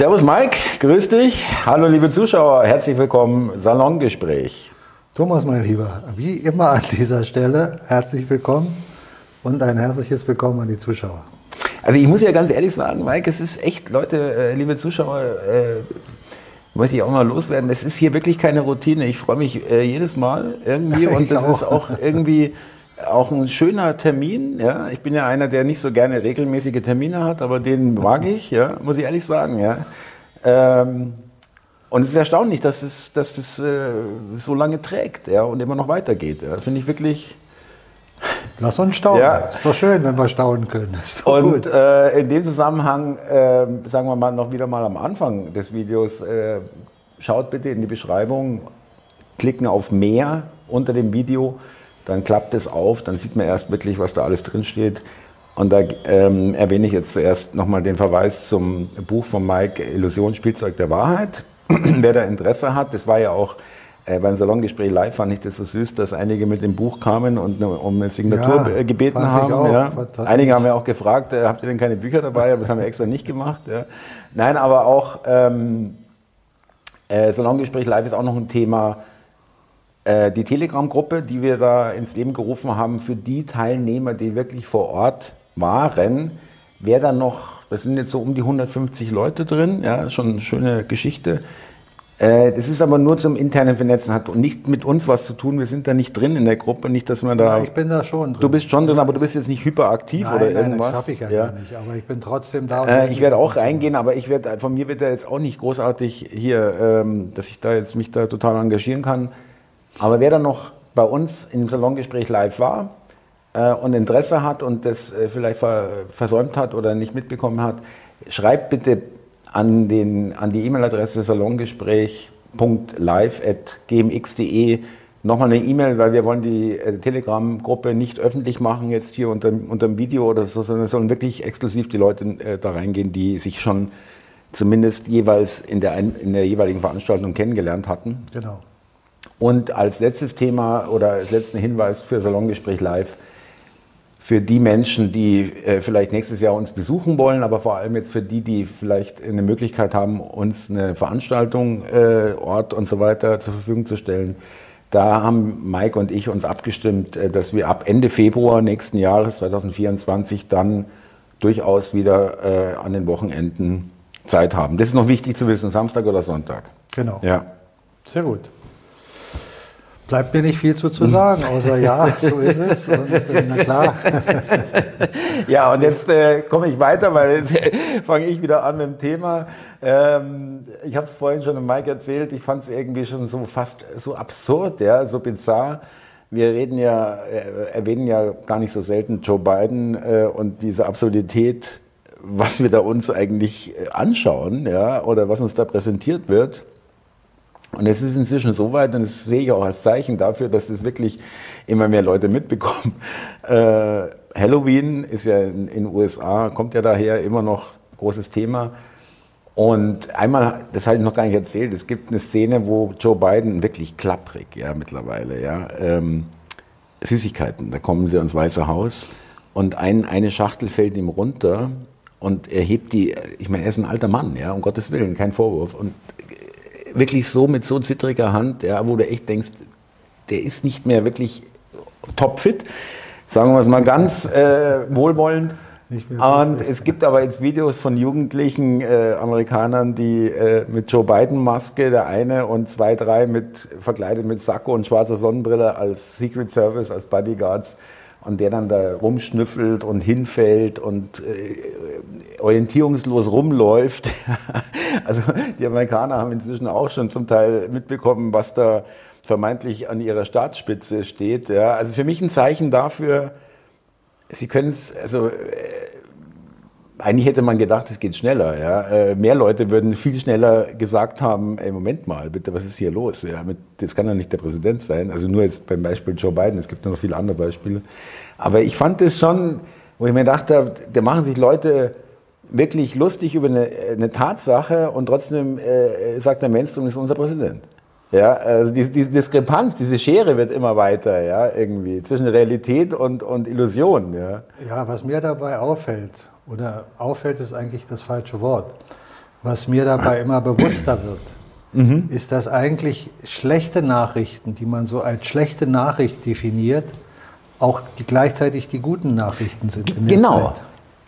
Servus Mike, grüß dich. Hallo liebe Zuschauer, herzlich willkommen Salongespräch. Thomas, mein Lieber, wie immer an dieser Stelle, herzlich willkommen und ein herzliches Willkommen an die Zuschauer. Also ich muss ja ganz ehrlich sagen, Mike, es ist echt, Leute, äh, liebe Zuschauer, äh, möchte ich auch mal loswerden. Es ist hier wirklich keine Routine. Ich freue mich äh, jedes Mal irgendwie und das ist auch irgendwie auch ein schöner Termin. Ja. Ich bin ja einer, der nicht so gerne regelmäßige Termine hat, aber den mag ich, ja, muss ich ehrlich sagen. Ja. Ähm, und es ist erstaunlich, dass, es, dass das äh, so lange trägt ja, und immer noch weitergeht. Ja. Finde ich wirklich. Lass uns staunen. Ja. Ist doch schön, wenn wir staunen können. und äh, in dem Zusammenhang, äh, sagen wir mal noch wieder mal am Anfang des Videos, äh, schaut bitte in die Beschreibung, klicken auf mehr unter dem Video dann klappt es auf, dann sieht man erst wirklich, was da alles drinsteht. Und da ähm, erwähne ich jetzt zuerst nochmal den Verweis zum Buch von Mike, Illusion, Spielzeug der Wahrheit. Wer da Interesse hat, das war ja auch äh, beim Salongespräch live, fand ich das so süß, dass einige mit dem Buch kamen und eine, um eine Signatur ja, gebeten haben. Ja. Einige haben ja auch gefragt, äh, habt ihr denn keine Bücher dabei? Aber das haben wir extra nicht gemacht. Ja. Nein, aber auch ähm, äh, Salongespräch live ist auch noch ein Thema, äh, die Telegram-Gruppe, die wir da ins Leben gerufen haben, für die Teilnehmer, die wirklich vor Ort waren, wäre dann noch, das sind jetzt so um die 150 Leute drin, ja, schon eine schöne Geschichte. Äh, das ist aber nur zum internen Vernetzen, hat nicht mit uns was zu tun. Wir sind da nicht drin in der Gruppe, nicht, dass man da. Ja, ich bin da schon drin. Du bist schon drin, aber du bist jetzt nicht hyperaktiv nein, oder nein, irgendwas. Das schaffe ich ja, ja. nicht, aber ich bin trotzdem da. Äh, ich werde auch reingehen, aber ich werde, von mir wird da jetzt auch nicht großartig hier, ähm, dass ich da jetzt mich da total engagieren kann. Aber wer dann noch bei uns im Salongespräch live war äh, und Interesse hat und das äh, vielleicht ver versäumt hat oder nicht mitbekommen hat, schreibt bitte an, den, an die E-Mail-Adresse salongespräch.live.gmx.de nochmal eine E-Mail, weil wir wollen die äh, Telegram-Gruppe nicht öffentlich machen jetzt hier unter, unter dem Video oder so, sondern es sollen wirklich exklusiv die Leute äh, da reingehen, die sich schon zumindest jeweils in der, in der jeweiligen Veranstaltung kennengelernt hatten. Genau. Und als letztes Thema oder als letzten Hinweis für Salongespräch Live, für die Menschen, die äh, vielleicht nächstes Jahr uns besuchen wollen, aber vor allem jetzt für die, die vielleicht eine Möglichkeit haben, uns eine Veranstaltung, äh, Ort und so weiter zur Verfügung zu stellen. Da haben Mike und ich uns abgestimmt, äh, dass wir ab Ende Februar nächsten Jahres, 2024, dann durchaus wieder äh, an den Wochenenden Zeit haben. Das ist noch wichtig zu wissen, Samstag oder Sonntag. Genau. Ja. Sehr gut. Bleibt mir nicht viel zu, zu sagen, außer ja, so ist es. Und, na klar. ja, und jetzt äh, komme ich weiter, weil jetzt fange ich wieder an mit dem Thema. Ähm, ich habe es vorhin schon dem Mike erzählt, ich fand es irgendwie schon so fast so absurd, ja, so bizarr. Wir reden ja, äh, erwähnen ja gar nicht so selten Joe Biden äh, und diese Absurdität, was wir da uns eigentlich äh, anschauen, ja, oder was uns da präsentiert wird. Und es ist inzwischen so weit, und das sehe ich auch als Zeichen dafür, dass das wirklich immer mehr Leute mitbekommen. Äh, Halloween ist ja in den USA, kommt ja daher immer noch großes Thema. Und einmal, das habe ich noch gar nicht erzählt, es gibt eine Szene, wo Joe Biden wirklich klapprig, ja, mittlerweile, ja, ähm, Süßigkeiten, da kommen sie ans Weiße Haus und ein, eine Schachtel fällt ihm runter und er hebt die, ich meine, er ist ein alter Mann, ja, um Gottes Willen, kein Vorwurf, und wirklich so mit so zittriger Hand, ja, wo du echt denkst, der ist nicht mehr wirklich topfit, sagen wir es mal ganz äh, wohlwollend. Und es gibt aber jetzt Videos von jugendlichen äh, Amerikanern, die äh, mit Joe Biden Maske, der eine und zwei, drei mit verkleidet mit Sakko und schwarzer Sonnenbrille als Secret Service, als Bodyguards und der dann da rumschnüffelt und hinfällt und äh, orientierungslos rumläuft. also die Amerikaner haben inzwischen auch schon zum Teil mitbekommen, was da vermeintlich an ihrer Staatsspitze steht. Ja. Also für mich ein Zeichen dafür, sie können es, also äh, eigentlich hätte man gedacht, es geht schneller. Ja. Äh, mehr Leute würden viel schneller gesagt haben, ey, Moment mal, bitte, was ist hier los? Ja, mit, das kann doch nicht der Präsident sein. Also nur jetzt beim Beispiel Joe Biden, es gibt noch viele andere Beispiele. Aber ich fand es schon, wo ich mir dachte, da machen sich Leute wirklich lustig über eine, eine Tatsache und trotzdem äh, sagt der Mainstream, das ist unser Präsident. Ja, also die, die Diskrepanz, diese Schere wird immer weiter, ja, irgendwie, zwischen Realität und, und Illusion, ja. Ja, was mir dabei auffällt, oder auffällt ist eigentlich das falsche Wort. was mir dabei immer bewusster wird, mhm. ist, dass eigentlich schlechte Nachrichten, die man so als schlechte Nachricht definiert, auch die, gleichzeitig die guten Nachrichten sind. genau.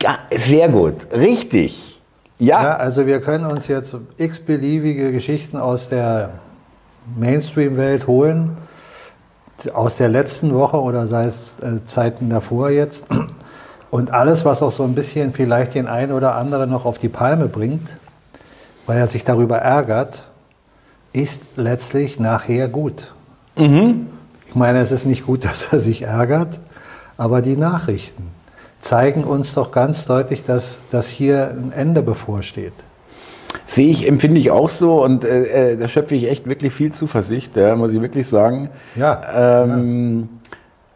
Ja, sehr gut. Richtig. Ja. ja. Also wir können uns jetzt x-beliebige Geschichten aus der Mainstream-Welt holen, aus der letzten Woche oder sei es äh, Zeiten davor jetzt. Und alles, was auch so ein bisschen vielleicht den einen oder anderen noch auf die Palme bringt, weil er sich darüber ärgert, ist letztlich nachher gut. Mhm. Ich meine, es ist nicht gut, dass er sich ärgert, aber die Nachrichten zeigen uns doch ganz deutlich, dass, dass hier ein Ende bevorsteht. Sehe ich, empfinde ich auch so und äh, äh da schöpfe ich echt wirklich viel Zuversicht, ja, muss ich wirklich sagen. Ja. Ähm, ja.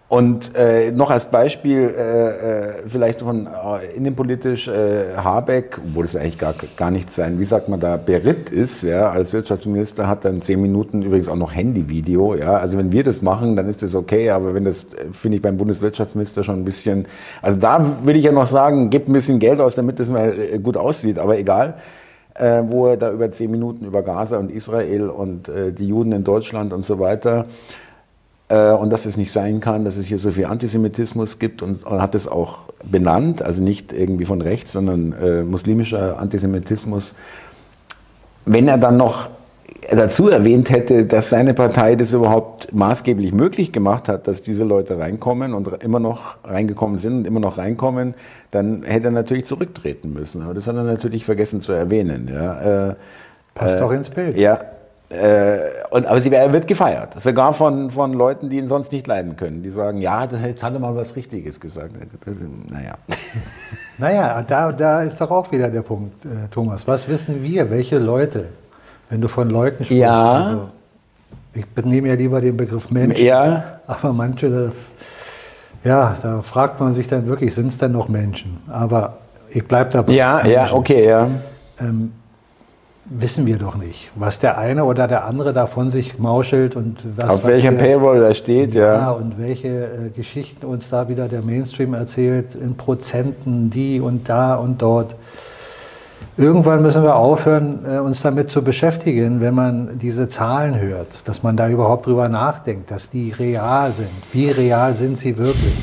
Und äh, noch als Beispiel äh, äh, vielleicht von äh, innenpolitisch äh, Habeck, obwohl es eigentlich gar, gar nicht sein, wie sagt man da, Berit ist, ja, als Wirtschaftsminister hat dann zehn Minuten übrigens auch noch Handyvideo, ja, also wenn wir das machen, dann ist das okay, aber wenn das, äh, finde ich beim Bundeswirtschaftsminister schon ein bisschen, also da will ich ja noch sagen, gebt ein bisschen Geld aus, damit das mal äh, gut aussieht, aber egal. Äh, wo er da über zehn Minuten über Gaza und Israel und äh, die Juden in Deutschland und so weiter und dass es nicht sein kann, dass es hier so viel Antisemitismus gibt und, und hat es auch benannt, also nicht irgendwie von rechts, sondern äh, muslimischer Antisemitismus. Wenn er dann noch dazu erwähnt hätte, dass seine Partei das überhaupt maßgeblich möglich gemacht hat, dass diese Leute reinkommen und immer noch reingekommen sind und immer noch reinkommen, dann hätte er natürlich zurücktreten müssen. Aber das hat er natürlich vergessen zu erwähnen. Ja. Äh, Passt äh, doch ins Bild. Ja, äh, und, aber sie wird gefeiert, sogar von, von Leuten, die ihn sonst nicht leiden können. Die sagen, ja, jetzt hat er mal was Richtiges gesagt. Naja. Naja, da, da ist doch auch wieder der Punkt, äh, Thomas. Was wissen wir, welche Leute, wenn du von Leuten sprichst? Ja. Also, ich nehme ja lieber den Begriff Mensch. Ja. Aber manche, ja, da fragt man sich dann wirklich, sind es denn noch Menschen? Aber ich bleibe dabei. Ja, ja, okay, ja. Ähm, wissen wir doch nicht, was der eine oder der andere da von sich mauschelt und was. Auf wir, Payroll da steht, ja. Ja, und welche äh, Geschichten uns da wieder der Mainstream erzählt, in Prozenten, die und da und dort. Irgendwann müssen wir aufhören, äh, uns damit zu beschäftigen, wenn man diese Zahlen hört, dass man da überhaupt drüber nachdenkt, dass die real sind. Wie real sind sie wirklich?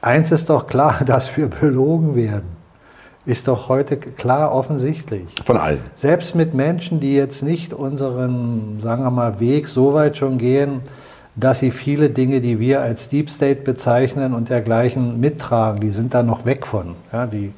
Eins ist doch klar, dass wir belogen werden ist doch heute klar offensichtlich. Von allen. Selbst mit Menschen, die jetzt nicht unseren, sagen wir mal, Weg so weit schon gehen, dass sie viele Dinge, die wir als Deep State bezeichnen und dergleichen mittragen, die sind da noch weg von. Ja, die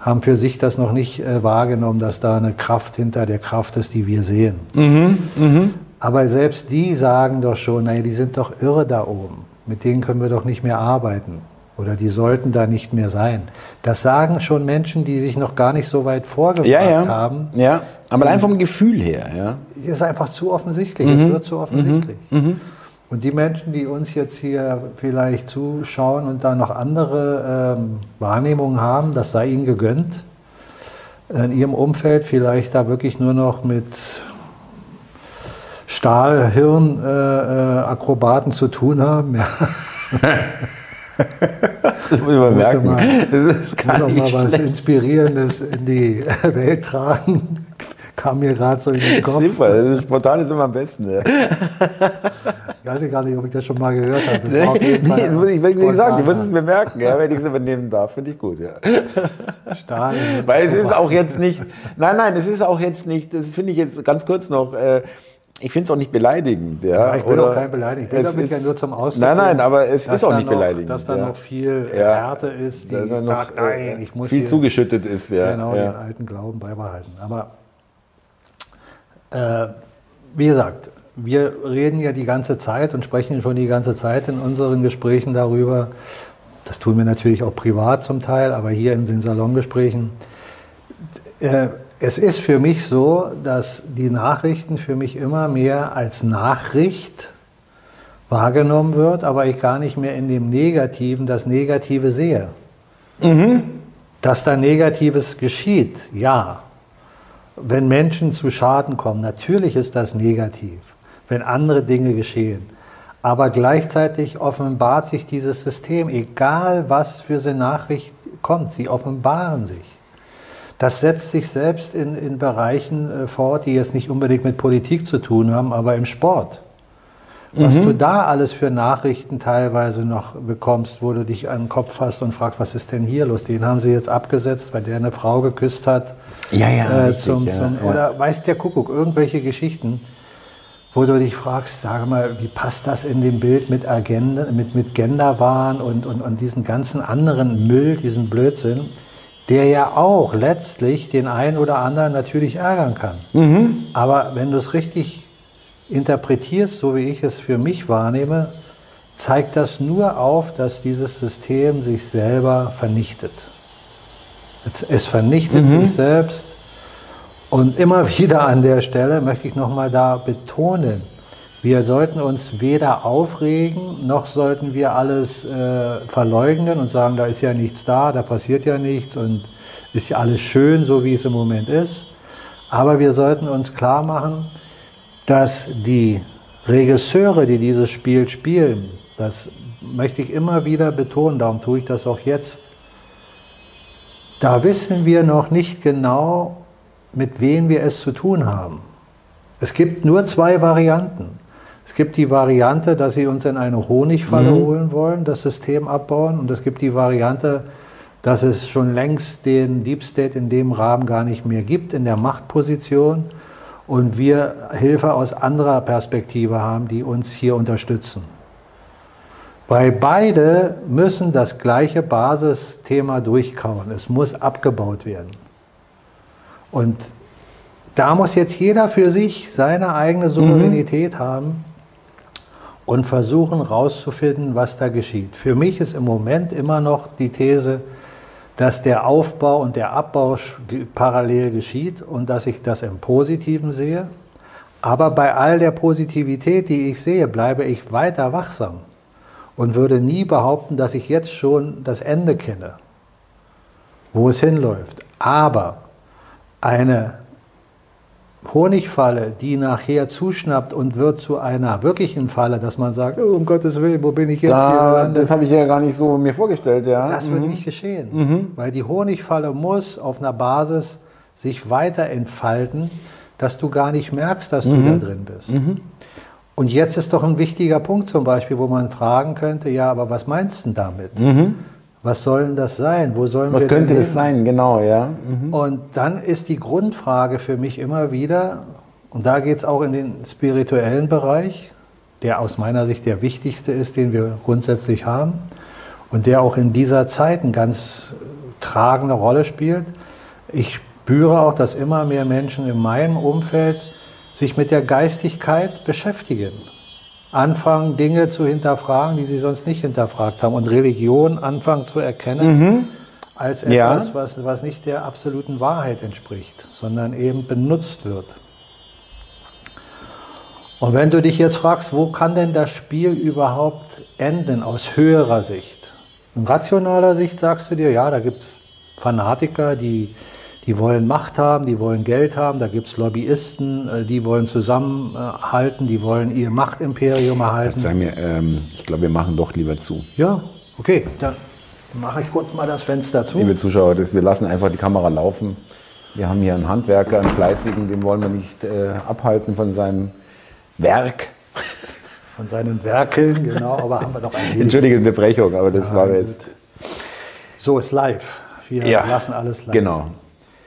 haben für sich das noch nicht äh, wahrgenommen, dass da eine Kraft hinter der Kraft ist, die wir sehen. Mhm, mh. Aber selbst die sagen doch schon, naja, die sind doch irre da oben. Mit denen können wir doch nicht mehr arbeiten oder die sollten da nicht mehr sein. Das sagen schon Menschen, die sich noch gar nicht so weit vorgebracht ja, ja. haben. Ja, aber allein vom Gefühl her. Ja. Ist einfach zu offensichtlich. Mhm. Es wird zu offensichtlich. Mhm. mhm. Und die Menschen, die uns jetzt hier vielleicht zuschauen und da noch andere ähm, Wahrnehmungen haben, das sei ihnen gegönnt, in ihrem Umfeld vielleicht da wirklich nur noch mit Stahlhirn-Akrobaten äh, äh, zu tun haben. Ja. Das muss man merken. Mal, das ist gar nicht mal was Inspirierendes in die Welt tragen. Kam mir gerade so in den Kopf. Super, spontan ist immer am besten. Ja. Ich weiß gar nicht, ob ich das schon mal gehört habe. Das nee, nee, muss ich, wie gesagt, ich muss es mir merken, ja, wenn ich es übernehmen darf, finde ich gut. Ja. Stahl. Weil es ist auch jetzt nicht, nein, nein, es ist auch jetzt nicht, das finde ich jetzt ganz kurz noch, äh, ich finde es auch nicht beleidigend. Ja, ja ich will Oder auch kein beleidigen. Ich will damit ja nur zum Ausdruck. Nein, nein, aber es ist auch nicht noch, beleidigend. Dass da ja. noch viel ja. Härte ist, die noch, sagt, nein, ich muss viel zugeschüttet ist. Ja. Genau, den alten Glauben beibehalten. Aber äh, wie gesagt, wir reden ja die ganze Zeit und sprechen schon die ganze Zeit in unseren Gesprächen darüber. Das tun wir natürlich auch privat zum Teil, aber hier in den Salongesprächen. Äh, es ist für mich so, dass die Nachrichten für mich immer mehr als Nachricht wahrgenommen wird, aber ich gar nicht mehr in dem Negativen das Negative sehe. Mhm. Dass da Negatives geschieht, ja. Wenn Menschen zu Schaden kommen, natürlich ist das negativ, wenn andere Dinge geschehen. Aber gleichzeitig offenbart sich dieses System, egal was für eine Nachricht kommt, sie offenbaren sich. Das setzt sich selbst in, in Bereichen äh, fort, die jetzt nicht unbedingt mit Politik zu tun haben, aber im Sport. Was mhm. du da alles für Nachrichten teilweise noch bekommst, wo du dich an den Kopf fasst und fragst, was ist denn hier los? Den haben sie jetzt abgesetzt, weil der eine Frau geküsst hat. Ja, ja. Äh, richtig, zum, ja, Oder weiß der Kuckuck, irgendwelche Geschichten, wo du dich fragst, sage mal, wie passt das in dem Bild mit Agenda, mit, mit Genderwahn und, und, und diesen ganzen anderen Müll, diesen Blödsinn, der ja auch letztlich den einen oder anderen natürlich ärgern kann. Mhm. Aber wenn du es richtig interpretierst, so wie ich es für mich wahrnehme, zeigt das nur auf, dass dieses System sich selber vernichtet. Es vernichtet mhm. sich selbst. Und immer wieder an der Stelle möchte ich nochmal da betonen, wir sollten uns weder aufregen, noch sollten wir alles äh, verleugnen und sagen, da ist ja nichts da, da passiert ja nichts und ist ja alles schön, so wie es im Moment ist. Aber wir sollten uns klar machen, dass die Regisseure, die dieses Spiel spielen, das möchte ich immer wieder betonen, darum tue ich das auch jetzt, da wissen wir noch nicht genau, mit wem wir es zu tun haben. Es gibt nur zwei Varianten. Es gibt die Variante, dass sie uns in eine Honigfalle mhm. holen wollen, das System abbauen. Und es gibt die Variante, dass es schon längst den Deep State in dem Rahmen gar nicht mehr gibt, in der Machtposition und wir Hilfe aus anderer Perspektive haben, die uns hier unterstützen. Weil beide müssen das gleiche Basisthema durchkauen. Es muss abgebaut werden. Und da muss jetzt jeder für sich seine eigene Souveränität mhm. haben und versuchen herauszufinden, was da geschieht. Für mich ist im Moment immer noch die These, dass der Aufbau und der Abbau parallel geschieht und dass ich das im Positiven sehe. Aber bei all der Positivität, die ich sehe, bleibe ich weiter wachsam und würde nie behaupten, dass ich jetzt schon das Ende kenne, wo es hinläuft. Aber eine Honigfalle, die nachher zuschnappt und wird zu einer wirklichen Falle, dass man sagt, oh, um Gottes Willen, wo bin ich jetzt da, hier gelandet? Das habe ich ja gar nicht so mir vorgestellt, ja. Das mhm. wird nicht geschehen, mhm. weil die Honigfalle muss auf einer Basis sich weiter entfalten, dass du gar nicht merkst, dass du mhm. da drin bist. Mhm. Und jetzt ist doch ein wichtiger Punkt zum Beispiel, wo man fragen könnte, ja, aber was meinst du damit? Was soll denn das sein? Wo sollen Was wir könnte es sein, genau, ja. Mhm. Und dann ist die Grundfrage für mich immer wieder, und da geht es auch in den spirituellen Bereich, der aus meiner Sicht der wichtigste ist, den wir grundsätzlich haben und der auch in dieser Zeit eine ganz tragende Rolle spielt. Ich spüre auch, dass immer mehr Menschen in meinem Umfeld sich mit der Geistigkeit beschäftigen anfangen, Dinge zu hinterfragen, die sie sonst nicht hinterfragt haben und Religion anfangen zu erkennen mhm. als etwas, ja. was, was nicht der absoluten Wahrheit entspricht, sondern eben benutzt wird. Und wenn du dich jetzt fragst, wo kann denn das Spiel überhaupt enden aus höherer Sicht? In rationaler Sicht sagst du dir, ja, da gibt es Fanatiker, die die wollen Macht haben, die wollen Geld haben, da gibt es Lobbyisten, äh, die wollen zusammenhalten, die wollen ihr Machtimperium erhalten. Sei mir, ähm, ich glaube, wir machen doch lieber zu. Ja, okay, dann mache ich kurz mal das Fenster zu. Liebe Zuschauer, das, wir lassen einfach die Kamera laufen. Wir haben hier einen Handwerker, einen Fleißigen, den wollen wir nicht äh, abhalten von seinem Werk. Von seinen Werken, genau, aber haben wir doch ein Entschuldige Unterbrechung, aber das ja, war jetzt. So ist live. Wir ja, lassen alles live. Genau.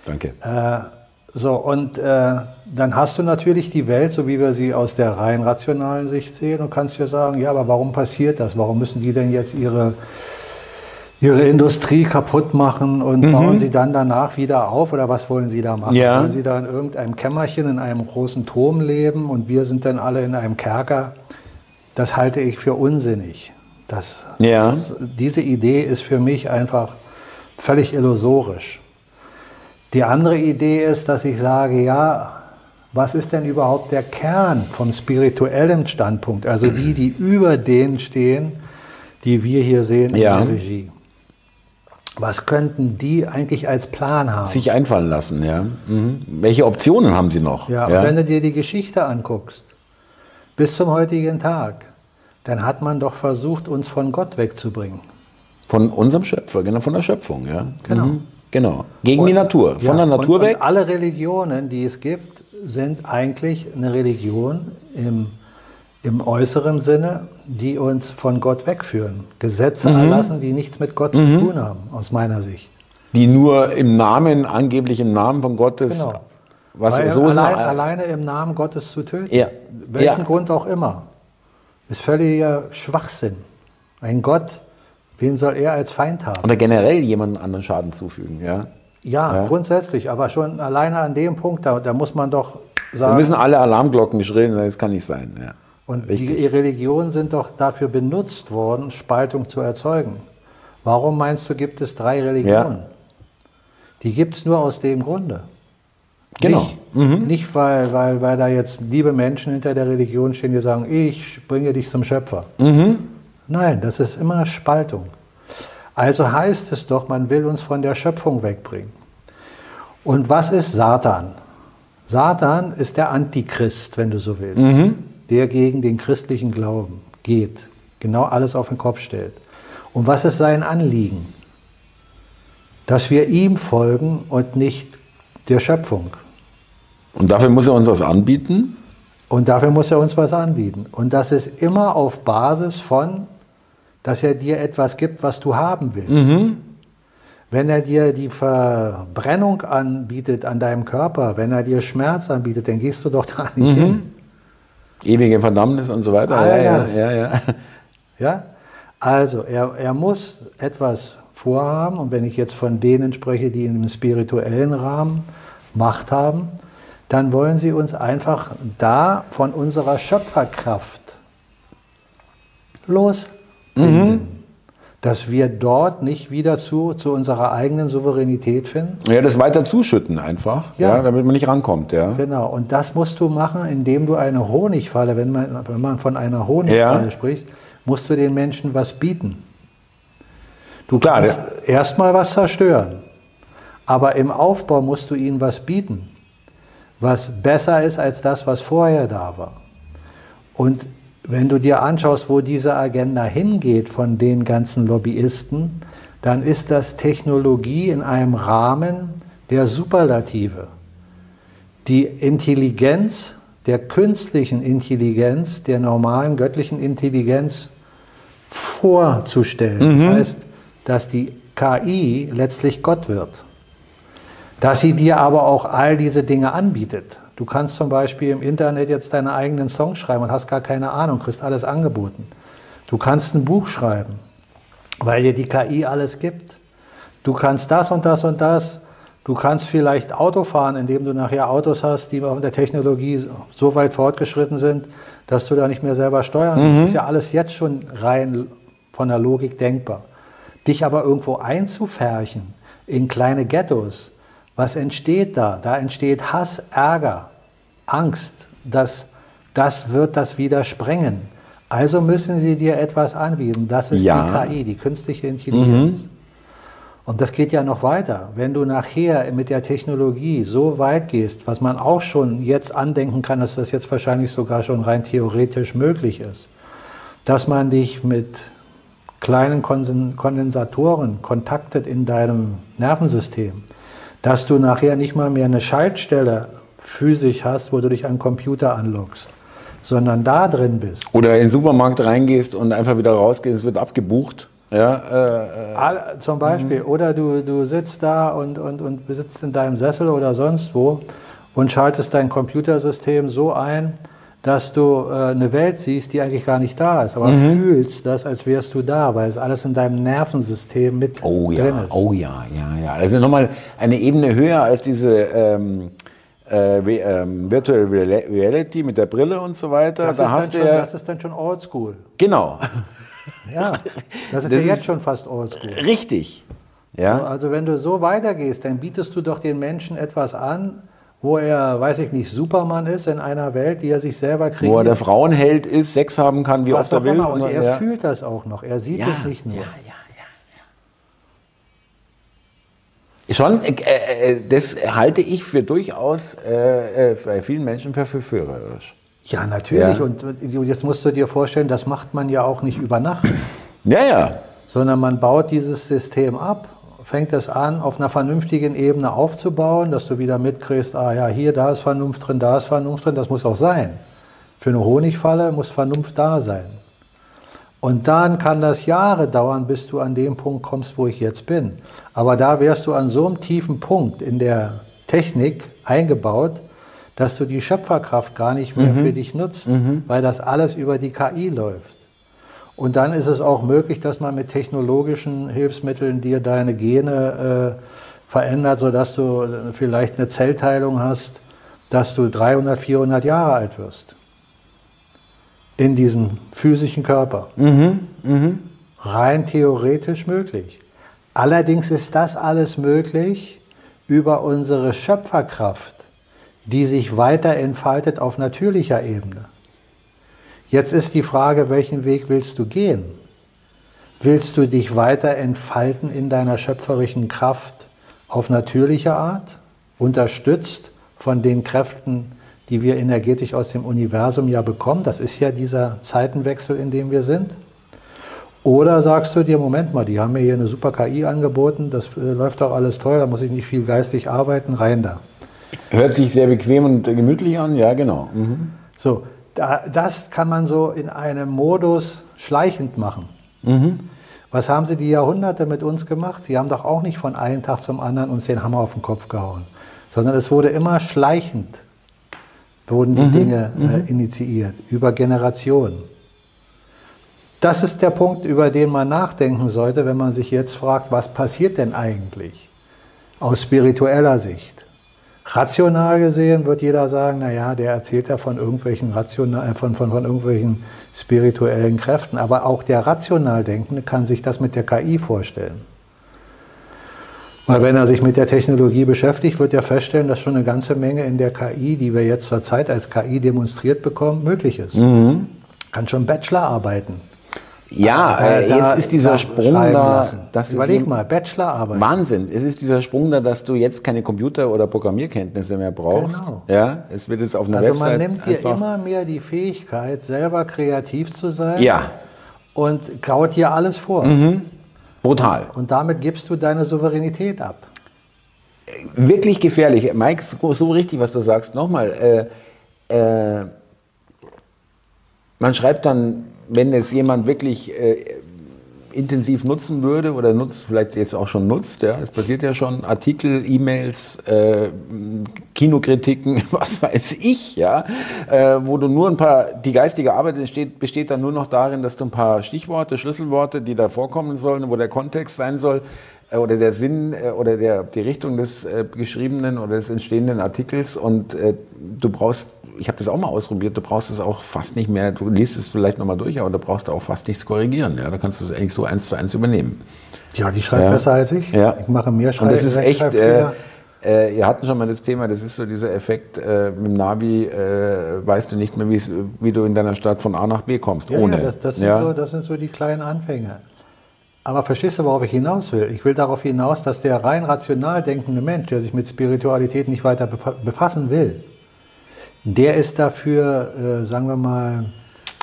Danke. Äh, so, und äh, dann hast du natürlich die Welt, so wie wir sie aus der rein rationalen Sicht sehen, und kannst dir sagen, ja, aber warum passiert das? Warum müssen die denn jetzt ihre, ihre Industrie kaputt machen und mhm. bauen sie dann danach wieder auf? Oder was wollen sie da machen? Ja. Wollen sie da in irgendeinem Kämmerchen, in einem großen Turm leben und wir sind dann alle in einem Kerker? Das halte ich für unsinnig. Das, ja. das, diese Idee ist für mich einfach völlig illusorisch. Die andere Idee ist, dass ich sage, ja, was ist denn überhaupt der Kern vom spirituellen Standpunkt? Also die, die über denen stehen, die wir hier sehen in ja. der Regie. Was könnten die eigentlich als Plan haben? Sich einfallen lassen, ja. Mhm. Welche Optionen haben sie noch? Ja, ja, und wenn du dir die Geschichte anguckst, bis zum heutigen Tag, dann hat man doch versucht, uns von Gott wegzubringen. Von unserem Schöpfer, genau, von der Schöpfung, ja. Genau. Mhm. Genau. Gegen die Natur. Von Ja, der Natur und, weg. Und alle Religionen, die es gibt, sind eigentlich eine Religion im, im äußeren Sinne, die uns von Gott wegführen. Gesetze Mhm. erlassen, die nichts mit Gott zu tun haben, aus meiner Sicht. die nur im Namen, angeblich im Namen von Gottes, Genau. was Weil so ist allein, eine- alleine im Namen Gottes zu töten, Ja. welchen Ja. Grund auch immer, ist völliger Schwachsinn. Ein Gott, wen soll er als Feind haben? oder generell jemandem anderen Schaden zufügen. Ja? Ja, Ja. grundsätzlich, aber schon alleine an dem Punkt, da, da muss man doch Da sagen, müssen alle Alarmglocken geschrillen, das kann nicht sein. Ja. Und Richtig. die Religionen sind doch dafür benutzt worden, Spaltung zu erzeugen. Warum meinst du, gibt es drei Religionen? Die gibt es nur aus dem Grunde. Genau. Nicht, nicht weil, weil, weil da jetzt liebe Menschen hinter der Religion stehen, die sagen, ich bringe dich zum Schöpfer. Mhm. Nein, das ist immer Spaltung. Also heißt es doch, man will uns von der Schöpfung wegbringen. Und was ist Satan? Satan ist der Antichrist, wenn du so willst, der gegen den christlichen Glauben geht, genau alles auf den Kopf stellt. Und was ist sein Anliegen? Dass wir ihm folgen und nicht der Schöpfung. Und dafür muss er uns was anbieten. Und dafür muss er uns was anbieten. Und das ist immer auf Basis von, dass er dir etwas gibt, was du haben willst. Wenn er dir die Verbrennung anbietet an deinem Körper, wenn er dir Schmerz anbietet, dann gehst du doch da nicht hin. Ewige Verdammnis und so weiter. Ah, ja, ja, ja, ja. Also, er, er muss etwas vorhaben. Und wenn ich jetzt von denen spreche, die im spirituellen Rahmen Macht haben, dann wollen sie uns einfach da von unserer Schöpferkraft losbinden. Dass wir dort nicht wieder zu, zu unserer eigenen Souveränität finden. Ja, das weiter zuschütten einfach, ja. Ja. damit man nicht rankommt. Ja. Genau, und das musst du machen, indem du eine Honigfalle, wenn man, wenn man von einer Honigfalle Ja. spricht, musst du den Menschen was bieten. Du Klar, kannst erstmal was zerstören, aber im Aufbau musst du ihnen was bieten, was besser ist als das, was vorher da war. Und wenn du dir anschaust, wo diese Agenda hingeht von den ganzen Lobbyisten, dann ist das Technologie in einem Rahmen der Superlative. Die Intelligenz der künstlichen Intelligenz, der normalen göttlichen Intelligenz vorzustellen. Das heißt, dass die KI letztlich Gott wird. Dass sie dir aber auch all diese Dinge anbietet. Du kannst zum Beispiel im Internet jetzt deine eigenen Songs schreiben und hast gar keine Ahnung, kriegst alles angeboten. Du kannst ein Buch schreiben, weil dir die KI alles gibt. Du kannst das und das und das. Du kannst vielleicht Auto fahren, indem du nachher Autos hast, die mit der Technologie so weit fortgeschritten sind, dass du da nicht mehr selber steuern musst. Das ist ja alles jetzt schon rein von der Logik denkbar. Dich aber irgendwo einzufärchen in kleine Ghettos, was entsteht da? Da entsteht Hass, Ärger, Angst. Das, das wird das wieder sprengen. Also müssen sie dir etwas anbieten. Das ist Ja. die KI, die künstliche Intelligenz. Und das geht ja noch weiter. Wenn du nachher mit der Technologie so weit gehst, was man auch schon jetzt andenken kann, dass das jetzt wahrscheinlich sogar schon rein theoretisch möglich ist, dass man dich mit kleinen Kondensatoren kontaktet in deinem Nervensystem, dass du nachher nicht mal mehr eine Schaltstelle physisch hast, wo du dich an den Computer anloggst, sondern da drin bist. Oder in den Supermarkt reingehst und einfach wieder rausgehst, es wird abgebucht. Ja, äh, äh, zum Beispiel. Oder du, du sitzt da und, und, und sitzt in deinem Sessel oder sonst wo und schaltest dein Computersystem so ein, dass du äh, eine Welt siehst, die eigentlich gar nicht da ist, aber fühlst das, als wärst du da, weil es alles in deinem Nervensystem mit oh ja, drin ist. oh ja, ja, ja. Also nochmal eine Ebene höher als diese ähm, äh, ähm, Virtual Reality mit der Brille und so weiter. das, da ist hast dann schon, ja, das ist dann schon oldschool. genau, Ja, das ist Das ja jetzt ist- schon fast oldschool. richtig. Ja, Also wenn du so weitergehst, dann bietest du doch den Menschen etwas an, wo er, weiß ich nicht, Superman ist in einer Welt, die er sich selber kreiert. wo er der Frauenheld ist, Sex haben kann, wie was er auch will. immer. Und er ja. fühlt das auch noch. Er sieht ja, es nicht nur. Ja, ja, ja, ja. Schon, äh, äh, das halte ich für durchaus äh, äh, bei vielen Menschen für verführerisch. Ja, natürlich. Ja. Und und jetzt musst du dir vorstellen, das macht man ja auch nicht über Nacht, Ja, ja. sondern man baut dieses System ab, fängt es an, auf einer vernünftigen Ebene aufzubauen, dass du wieder mitkriegst, ah ja, hier, da ist Vernunft drin, da ist Vernunft drin, das muss auch sein. Für eine Honigfalle muss Vernunft da sein. Und dann kann das Jahre dauern, bis du an dem Punkt kommst, wo ich jetzt bin. Aber da wärst du an so einem tiefen Punkt in der Technik eingebaut, dass du die Schöpferkraft gar nicht mehr mhm. für dich nutzt, mhm. weil das alles über die KI läuft. Und dann ist es auch möglich, dass man mit technologischen Hilfsmitteln dir deine Gene äh, verändert, sodass du vielleicht eine Zellteilung hast, dass du 300, 400 Jahre alt wirst. In diesem physischen Körper. Mhm, mh. Rein theoretisch möglich. Allerdings ist das alles möglich über unsere Schöpferkraft, die sich weiter entfaltet auf natürlicher Ebene. Jetzt ist die Frage, welchen Weg willst du gehen? Willst du dich weiter entfalten in deiner schöpferischen Kraft auf natürliche Art, unterstützt von den Kräften, die wir energetisch aus dem Universum ja bekommen? Das ist ja dieser Zeitenwechsel, in dem wir sind. Oder sagst du dir, Moment mal, die haben mir hier eine super KI angeboten, das äh, läuft doch alles toll, da muss ich nicht viel geistig arbeiten, rein da. Hört sich sehr bequem und gemütlich an, ja genau. Mhm. So, das kann man so in einem Modus schleichend machen. Mhm. Was haben sie die Jahrhunderte mit uns gemacht? Sie haben doch auch nicht von einem Tag zum anderen uns den Hammer auf den Kopf gehauen, sondern es wurde immer schleichend, wurden die mhm. Dinge äh, mhm. initiiert, über Generationen. Das ist der Punkt, über den man nachdenken sollte, wenn man sich jetzt fragt, was passiert denn eigentlich aus spiritueller Sicht? Rational gesehen wird jeder sagen, naja, der erzählt ja von irgendwelchen, rational, von, von, von irgendwelchen spirituellen Kräften. Aber auch der rational Denkende kann sich das mit der KI vorstellen. Weil wenn er sich mit der Technologie beschäftigt, wird er feststellen, dass schon eine ganze Menge in der KI, die wir jetzt zurzeit als KI demonstriert bekommen, möglich ist. Mhm. Kann schon Bachelor arbeiten. Ja, äh, jetzt ist dieser Sprung da. Das Überleg ist mal, Bachelorarbeit. Wahnsinn. Es ist dieser Sprung da, dass du jetzt keine Computer- oder Programmierkenntnisse mehr brauchst. Genau. Ja, es wird jetzt auf einer also Website. Also man nimmt dir immer mehr die Fähigkeit, selber kreativ zu sein. Ja. Und kaut dir alles vor. Mhm. Brutal. Und, und damit gibst du deine Souveränität ab. Wirklich gefährlich. Mike, so, so richtig, was du sagst. Nochmal. Äh, äh, man schreibt dann wenn es jemand wirklich äh, intensiv nutzen würde oder nutzt, vielleicht jetzt auch schon nutzt, ja, es passiert ja schon, Artikel, E-Mails, äh, Kinokritiken, was weiß ich, ja, äh, wo du nur ein paar, die geistige Arbeit besteht, besteht dann nur noch darin, dass du ein paar Stichworte, Schlüsselworte, die da vorkommen sollen, wo der Kontext sein soll, oder der Sinn äh, oder der, die Richtung des äh, geschriebenen oder des entstehenden Artikels und äh, du brauchst ich habe das auch mal ausprobiert, du brauchst es auch fast nicht mehr, du liest es vielleicht nochmal durch, aber du brauchst auch fast nichts korrigieren. Ja? Da kannst du es eigentlich so eins zu eins übernehmen. Ja, die schreibt ja. besser als ich. Ja. Ich mache mehr Schreib Und das ist echt, äh, äh, ihr hatten schon mal das Thema, das ist so dieser Effekt, äh, mit dem Navi äh, weißt du nicht mehr, wie du in deiner Stadt von A nach B kommst, ja, ohne. Ja, das, das, sind so, das sind so die kleinen Anfänge. Aber verstehst du, worauf ich hinaus will? Ich will darauf hinaus, dass der rein rational denkende Mensch, der sich mit Spiritualität nicht weiter befassen will, der ist dafür, äh, sagen wir mal,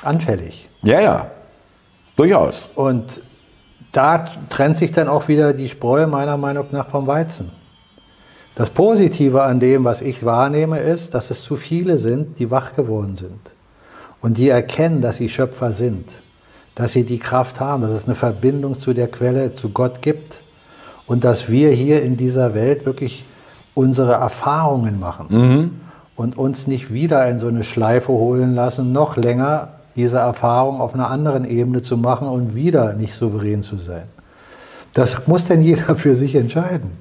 anfällig. Ja, ja, durchaus. Und da trennt sich dann auch wieder die Spreu meiner Meinung nach vom Weizen. Das Positive an dem, was ich wahrnehme, ist, dass es zu viele sind, die wach geworden sind und die erkennen, dass sie Schöpfer sind, dass sie die Kraft haben, dass es eine Verbindung zu der Quelle, zu Gott gibt und dass wir hier in dieser Welt wirklich unsere Erfahrungen machen. Mhm und uns nicht wieder in so eine Schleife holen lassen, noch länger diese Erfahrung auf einer anderen Ebene zu machen und wieder nicht souverän zu sein. Das muss denn jeder für sich entscheiden.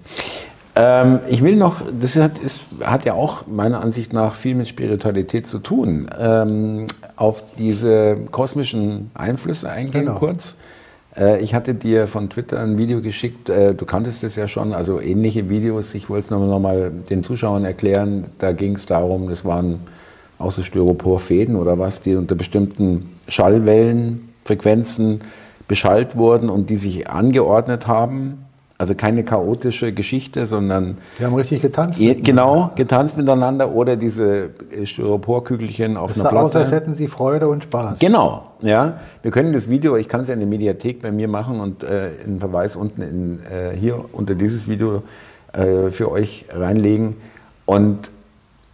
Ähm, ich will noch, das hat, ist, hat ja auch meiner Ansicht nach viel mit Spiritualität zu tun, ähm, auf diese kosmischen Einflüsse eingehen genau. kurz. Äh, ich hatte dir von Twitter ein Video geschickt, äh, du kanntest es ja schon, also ähnliche Videos. Ich wollte es nochmal noch mal den Zuschauern erklären. Da ging es darum, das waren auch so Styroporfäden oder was, die unter bestimmten Schallwellenfrequenzen beschallt wurden und die sich angeordnet haben Also keine chaotische Geschichte, sondern. Wir haben richtig getanzt. Genau, getanzt miteinander oder diese Styroporkügelchen auf es einer Platte. Aus, als hätten sie Freude und Spaß. Genau, ja. Wir können das Video, ich kann es ja in der Mediathek bei mir machen und äh, einen Verweis unten in, äh, hier unter dieses Video äh, für euch reinlegen. Und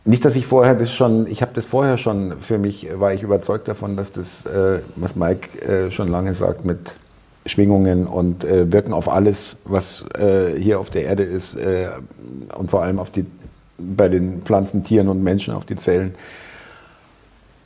nicht, dass ich vorher das schon, ich habe das vorher schon, für mich war ich überzeugt davon, dass das, äh, was Mike äh, schon lange sagt, mit Schwingungen und äh, wirken auf alles, was äh, hier auf der Erde ist äh, und vor allem auf die, bei den Pflanzen, Tieren und Menschen auf die Zellen.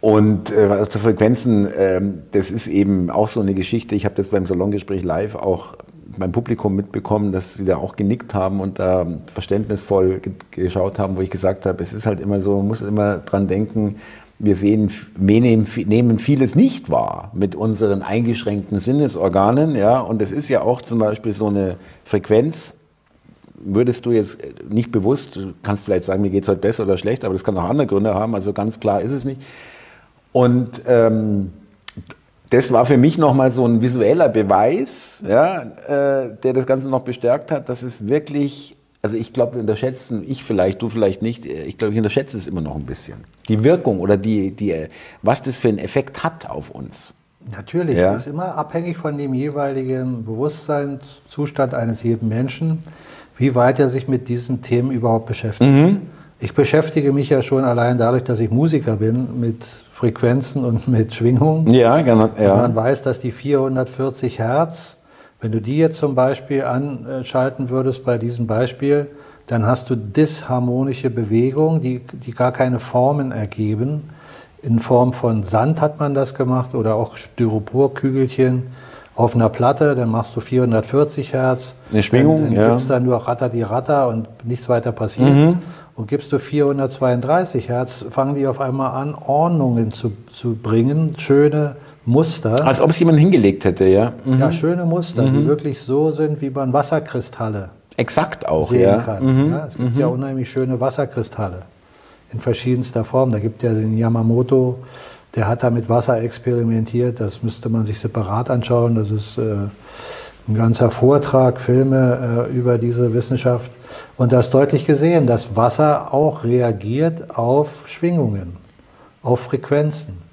Und äh, also Frequenzen, ähm, das ist eben auch so eine Geschichte. Ich habe das beim Salongespräch live auch beim Publikum mitbekommen, dass sie da auch genickt haben und da verständnisvoll geschaut haben, wo ich gesagt habe, es ist halt immer so, man muss immer dran denken, wir sehen, wir nehmen vieles nicht wahr mit unseren eingeschränkten Sinnesorganen, ja, und es ist ja auch zum Beispiel so eine Frequenz, würdest du jetzt nicht bewusst, du kannst vielleicht sagen, mir geht es heute besser oder schlechter, aber das kann auch andere Gründe haben, also ganz klar ist es nicht. Und ähm, das war für mich nochmal so ein visueller Beweis, ja, äh, der das Ganze noch bestärkt hat, dass es wirklich also ich glaube, wir unterschätzen, ich vielleicht, du vielleicht nicht, ich glaube, ich unterschätze es immer noch ein bisschen. Die Wirkung oder die, die, was das für einen Effekt hat auf uns. Natürlich, ja. das ist immer abhängig von dem jeweiligen Bewusstseinszustand eines jeden Menschen, wie weit er sich mit diesen Themen überhaupt beschäftigt. Mhm. Ich beschäftige mich ja schon allein dadurch, dass ich Musiker bin, mit Frequenzen und mit Schwingungen. Ja, genau. Ja. Und man weiß, dass die 440 Hertz wenn du die jetzt zum Beispiel anschalten würdest bei diesem Beispiel, dann hast du disharmonische Bewegungen, die, die gar keine Formen ergeben. In Form von Sand hat man das gemacht oder auch Styroporkügelchen auf einer Platte, dann machst du 440 Hertz. Eine Schwingung, dann, dann ja. gibst dann nur Ratter die Ratter und nichts weiter passiert. Mhm. Und gibst du 432 Hertz, fangen die auf einmal an, Ordnungen zu, zu bringen, schöne Muster. Als ob es jemand hingelegt hätte, ja. Mhm. Ja, schöne Muster, mhm. die wirklich so sind, wie man Wasserkristalle Exakt auch, sehen ja. kann. Mhm. Ja, es gibt ja mhm. unheimlich schöne Wasserkristalle in verschiedenster Form. Da gibt es ja den Yamamoto, der hat da mit Wasser experimentiert. Das müsste man sich separat anschauen. Das ist äh, ein ganzer Vortrag, Filme äh, über diese Wissenschaft. Und da ist deutlich gesehen, dass Wasser auch reagiert auf Schwingungen, auf Frequenzen.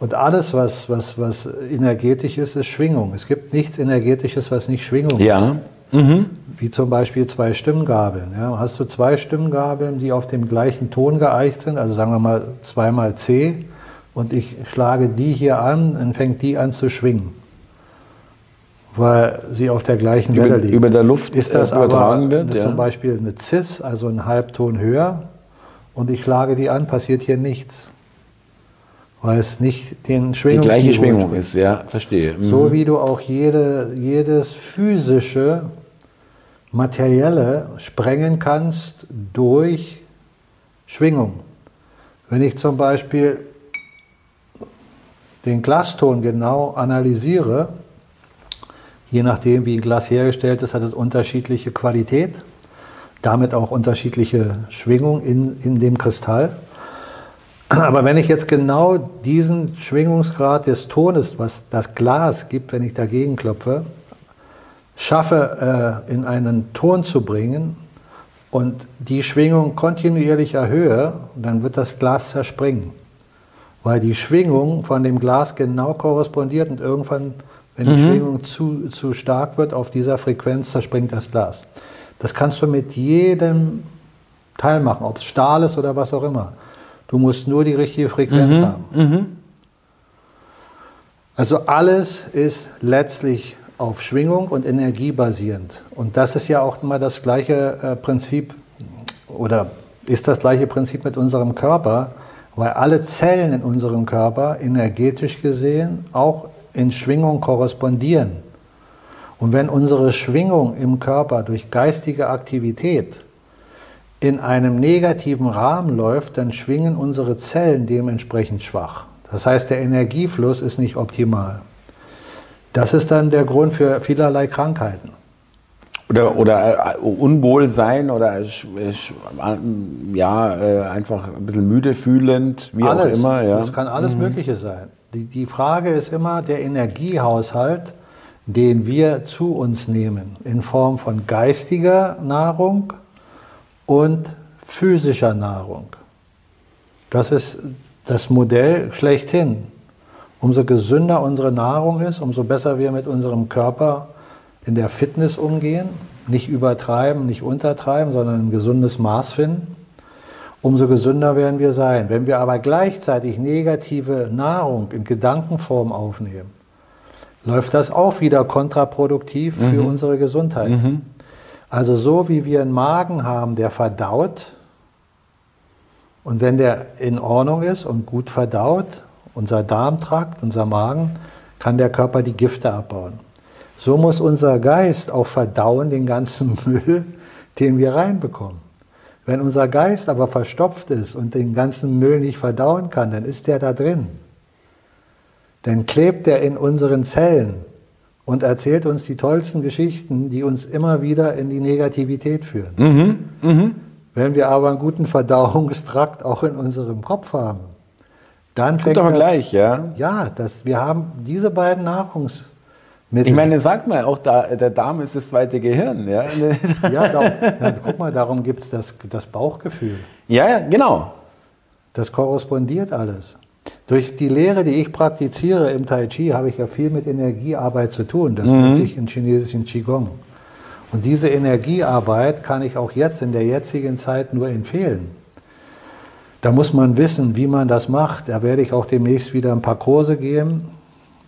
Und alles, was, was, was energetisch ist, ist Schwingung. Es gibt nichts Energetisches, was nicht Schwingung ja. ist. Mhm. Wie zum Beispiel zwei Stimmgabeln. Ja, hast du zwei Stimmgabeln, die auf dem gleichen Ton geeicht sind, also sagen wir mal zweimal C, und ich schlage die hier an, dann fängt die an zu schwingen. Weil sie auf der gleichen Welle liegen. Über der Luft ist das übertragen aber wird, ja. zum Beispiel eine Cis, also ein Halbton höher, und ich schlage die an, passiert hier nichts weil es nicht den Schwingung Die gleiche Schwingung ist, ja, verstehe. Mhm. So wie du auch jede, jedes physische, materielle sprengen kannst durch Schwingung. Wenn ich zum Beispiel den Glaston genau analysiere, je nachdem wie ein Glas hergestellt ist, hat es unterschiedliche Qualität, damit auch unterschiedliche Schwingung in, in dem Kristall. Aber wenn ich jetzt genau diesen Schwingungsgrad des Tones, was das Glas gibt, wenn ich dagegen klopfe, schaffe, äh, in einen Ton zu bringen und die Schwingung kontinuierlich erhöhe, dann wird das Glas zerspringen. Weil die Schwingung von dem Glas genau korrespondiert und irgendwann, wenn die mhm. Schwingung zu, zu stark wird, auf dieser Frequenz zerspringt das Glas. Das kannst du mit jedem Teil machen, ob es Stahl ist oder was auch immer. Du musst nur die richtige Frequenz mhm. haben. Mhm. Also alles ist letztlich auf Schwingung und Energie basierend. Und das ist ja auch immer das gleiche äh, Prinzip oder ist das gleiche Prinzip mit unserem Körper, weil alle Zellen in unserem Körper energetisch gesehen auch in Schwingung korrespondieren. Und wenn unsere Schwingung im Körper durch geistige Aktivität in einem negativen Rahmen läuft, dann schwingen unsere Zellen dementsprechend schwach. Das heißt, der Energiefluss ist nicht optimal. Das ist dann der Grund für vielerlei Krankheiten. Oder, oder äh, Unwohlsein oder ja, äh, einfach ein bisschen müde fühlend, wie alles, auch immer. Ja. Das kann alles mhm. Mögliche sein. Die, die Frage ist immer der Energiehaushalt, den wir zu uns nehmen, in Form von geistiger Nahrung und physischer Nahrung. Das ist das Modell schlechthin. Umso gesünder unsere Nahrung ist, umso besser wir mit unserem Körper in der Fitness umgehen, nicht übertreiben, nicht untertreiben, sondern ein gesundes Maß finden, umso gesünder werden wir sein. Wenn wir aber gleichzeitig negative Nahrung in Gedankenform aufnehmen, läuft das auch wieder kontraproduktiv für mhm. unsere Gesundheit. Mhm. Also so wie wir einen Magen haben, der verdaut, und wenn der in Ordnung ist und gut verdaut, unser Darmtrakt, unser Magen, kann der Körper die Gifte abbauen. So muss unser Geist auch verdauen den ganzen Müll, den wir reinbekommen. Wenn unser Geist aber verstopft ist und den ganzen Müll nicht verdauen kann, dann ist der da drin. Dann klebt er in unseren Zellen und erzählt uns die tollsten Geschichten, die uns immer wieder in die Negativität führen. Mhm, mh. Wenn wir aber einen guten Verdauungstrakt auch in unserem Kopf haben, dann fängt Kommt das, gleich, ja? Ja, das, wir haben diese beiden Nahrungsmittel. Ich meine, sag mal, auch da, der Darm ist das zweite Gehirn. Ja, ja da, na, guck mal, darum gibt es das, das Bauchgefühl. Ja, ja, genau. Das korrespondiert alles. Durch die Lehre, die ich praktiziere im Tai Chi, habe ich ja viel mit Energiearbeit zu tun. Das mhm. nennt sich in chinesischen Qigong. Und diese Energiearbeit kann ich auch jetzt in der jetzigen Zeit nur empfehlen. Da muss man wissen, wie man das macht. Da werde ich auch demnächst wieder ein paar Kurse geben.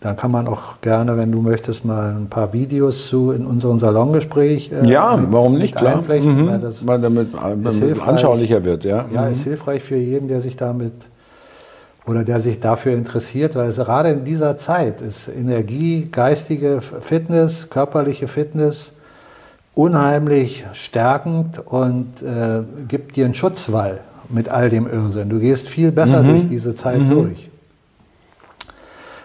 Da kann man auch gerne, wenn du möchtest, mal ein paar Videos zu in unserem Salongespräch. Äh, ja, mit, warum nicht, klar. Einflechten, mhm. weil, das weil damit, damit anschaulicher wird. Ja, ja mhm. ist hilfreich für jeden, der sich damit oder der sich dafür interessiert, weil es gerade in dieser Zeit ist Energie, geistige Fitness, körperliche Fitness unheimlich stärkend und äh, gibt dir einen Schutzwall mit all dem Irrsinn. Du gehst viel besser mhm. durch diese Zeit mhm. durch.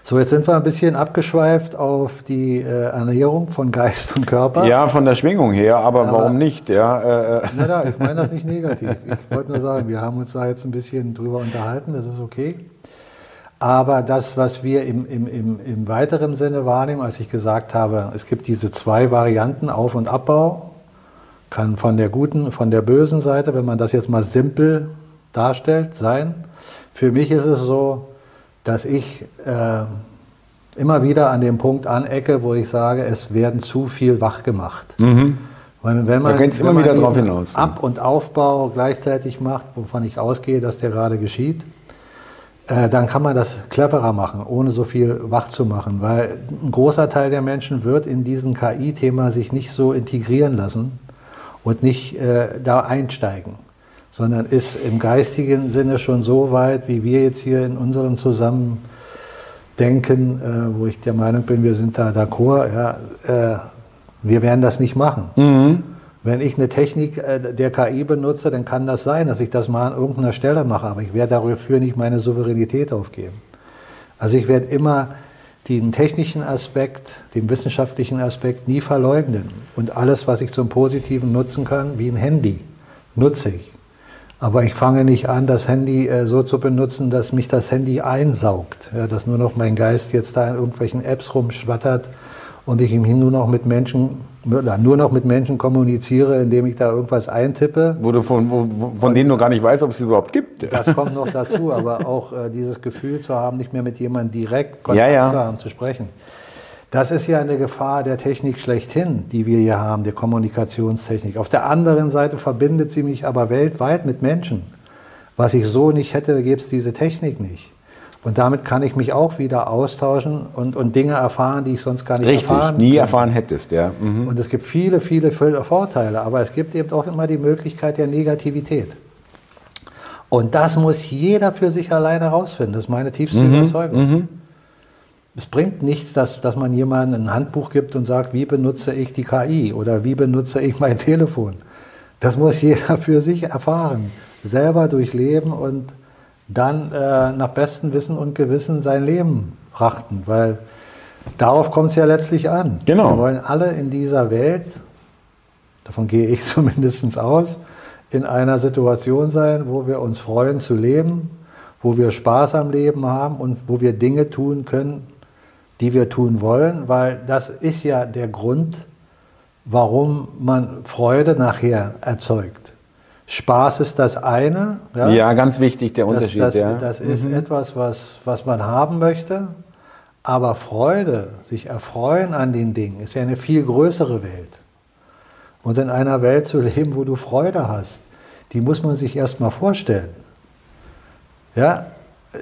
So, jetzt sind wir ein bisschen abgeschweift auf die äh, Ernährung von Geist und Körper. Ja, von der Schwingung her, aber, aber warum nicht? Ja, äh, äh. na, na, ich meine das nicht negativ. Ich wollte nur sagen, wir haben uns da jetzt ein bisschen drüber unterhalten, das ist okay. Aber das, was wir im, im, im, im weiteren Sinne wahrnehmen, als ich gesagt habe, es gibt diese zwei Varianten, Auf- und Abbau, kann von der guten, von der bösen Seite, wenn man das jetzt mal simpel darstellt, sein. Für mich ist es so, dass ich äh, immer wieder an dem Punkt anecke, wo ich sage, es werden zu viel wach gemacht. Mhm. Weil wenn man, da wenn immer wieder drauf hinaus. Ab- und Aufbau gleichzeitig macht, wovon ich ausgehe, dass der gerade geschieht, äh, dann kann man das cleverer machen, ohne so viel wach zu machen. Weil ein großer Teil der Menschen wird in diesem KI-Thema sich nicht so integrieren lassen und nicht äh, da einsteigen, sondern ist im geistigen Sinne schon so weit, wie wir jetzt hier in unserem Zusammendenken, äh, wo ich der Meinung bin, wir sind da d'accord, ja, äh, wir werden das nicht machen. Mhm. Wenn ich eine Technik äh, der KI benutze, dann kann das sein, dass ich das mal an irgendeiner Stelle mache, aber ich werde dafür nicht meine Souveränität aufgeben. Also ich werde immer den technischen Aspekt, den wissenschaftlichen Aspekt nie verleugnen. Und alles, was ich zum Positiven nutzen kann, wie ein Handy, nutze ich. Aber ich fange nicht an, das Handy äh, so zu benutzen, dass mich das Handy einsaugt. Ja, dass nur noch mein Geist jetzt da in irgendwelchen Apps rumschwattert und ich nur noch mit Menschen nur noch mit Menschen kommuniziere, indem ich da irgendwas eintippe. Wo du von, wo, von denen du gar nicht weißt, ob es sie überhaupt gibt. Das kommt noch dazu, aber auch äh, dieses Gefühl zu haben, nicht mehr mit jemandem direkt Kontakt ja, ja. zu haben, zu sprechen. Das ist ja eine Gefahr der Technik schlechthin, die wir hier haben, der Kommunikationstechnik. Auf der anderen Seite verbindet sie mich aber weltweit mit Menschen. Was ich so nicht hätte, gäbe es diese Technik nicht. Und damit kann ich mich auch wieder austauschen und, und Dinge erfahren, die ich sonst gar nicht Richtig, erfahren nie erfahren hättest, ja. Mhm. Und es gibt viele, viele Vorteile, aber es gibt eben auch immer die Möglichkeit der Negativität. Und das muss jeder für sich alleine herausfinden. Das ist meine tiefste mhm. Überzeugung. Mhm. Es bringt nichts, dass, dass man jemandem ein Handbuch gibt und sagt, wie benutze ich die KI oder wie benutze ich mein Telefon. Das muss jeder für sich erfahren, selber durchleben und dann äh, nach bestem Wissen und Gewissen sein Leben brachten, weil darauf kommt es ja letztlich an. Genau. Wir wollen alle in dieser Welt, davon gehe ich zumindest aus, in einer Situation sein, wo wir uns freuen zu leben, wo wir Spaß am Leben haben und wo wir Dinge tun können, die wir tun wollen, weil das ist ja der Grund, warum man Freude nachher erzeugt. Spaß ist das eine. Ja, ja ganz wichtig, der Unterschied. Das, das, ja. das ist mhm. etwas, was, was man haben möchte. Aber Freude, sich erfreuen an den Dingen, ist ja eine viel größere Welt. Und in einer Welt zu leben, wo du Freude hast, die muss man sich erst mal vorstellen. Ja,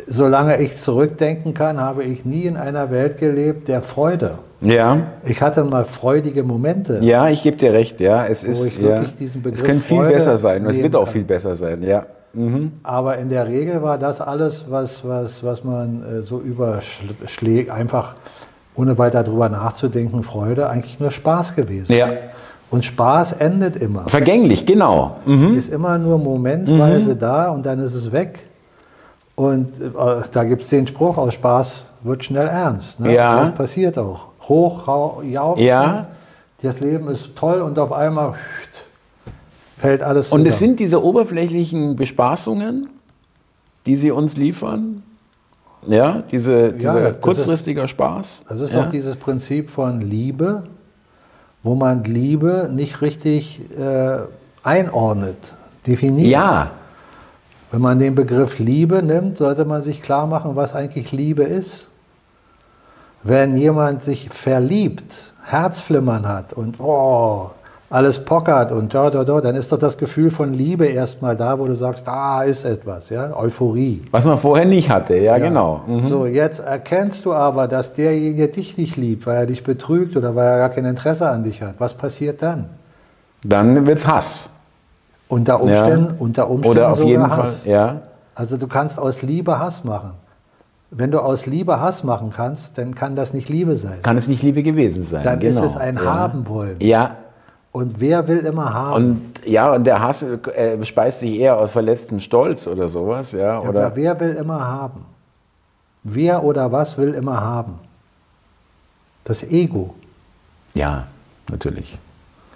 solange ich zurückdenken kann, habe ich nie in einer Welt gelebt der Freude. Ja. Ich hatte mal freudige Momente. Ja, ich gebe dir recht, ja. Es ist, ja. es kann viel Freude besser sein. Es wird auch viel besser sein, ja. Mhm. Aber in der Regel war das alles, was, was, was man äh, so überschlägt, einfach ohne weiter darüber nachzudenken, Freude, eigentlich nur Spaß gewesen. Ja. Und Spaß endet immer. Vergänglich, genau. Mhm. Ist immer nur momentweise mhm. da und dann ist es weg. Und äh, da gibt es den Spruch, aus Spaß wird schnell ernst. Ne? Ja. Das passiert auch. Hoch, jauchzen, ja. das Leben ist toll und auf einmal fällt alles zusammen. Und es sind diese oberflächlichen Bespaßungen, die sie uns liefern. Ja, diese, dieser ja, kurzfristiger ist, Spaß. Das ist ja. auch dieses Prinzip von Liebe, wo man Liebe nicht richtig äh, einordnet, definiert. Ja. Wenn man den Begriff Liebe nimmt, sollte man sich klar machen, was eigentlich Liebe ist. Wenn jemand sich verliebt, Herzflimmern hat und oh, alles pockert und da, da, da, dann ist doch das Gefühl von Liebe erstmal da, wo du sagst, da ist etwas, ja, Euphorie. Was man vorher nicht hatte, ja, ja. genau. Mhm. So, jetzt erkennst du aber, dass derjenige dich nicht liebt, weil er dich betrügt oder weil er gar kein Interesse an dich hat. Was passiert dann? Dann wird's Hass. Unter Umständen, ja. unter Umständen oder auf jeden Hass. Fall, ja. Also du kannst aus Liebe Hass machen. Wenn du aus Liebe Hass machen kannst, dann kann das nicht Liebe sein. Kann es nicht Liebe gewesen sein. Dann genau. ist es ein ja. Haben wollen. Ja, und wer will immer haben? Und ja, und der Hass äh, speist sich eher aus verletzten Stolz oder sowas, ja. Oder ja, wer will immer haben? Wer oder was will immer haben? Das Ego. Ja, natürlich.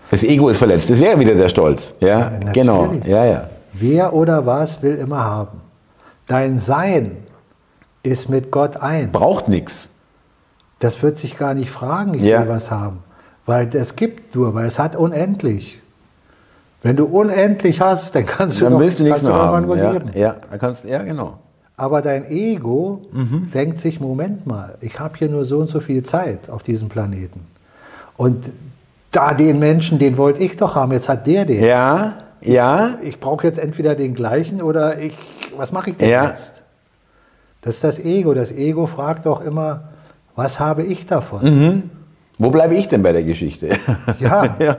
Das Ego ist verletzt. Das wäre wieder der Stolz. Ja, ja genau. Ja, ja. Wer oder was will immer haben? Dein Sein ist mit Gott ein. Braucht nichts. Das wird sich gar nicht fragen, ich ja. will was haben. Weil es gibt nur, weil es hat unendlich. Wenn du unendlich hast, dann kannst du dann doch, willst du nichts mehr haben. Ja, ja, dann kannst, ja, genau. Aber dein Ego mhm. denkt sich, Moment mal, ich habe hier nur so und so viel Zeit auf diesem Planeten. Und da den Menschen, den wollte ich doch haben, jetzt hat der den. Ja, ja. Ich, ich brauche jetzt entweder den gleichen oder ich, was mache ich denn ja. jetzt? Das ist das Ego. Das Ego fragt doch immer, was habe ich davon? Mhm. Wo bleibe ich denn bei der Geschichte? Ja, ja.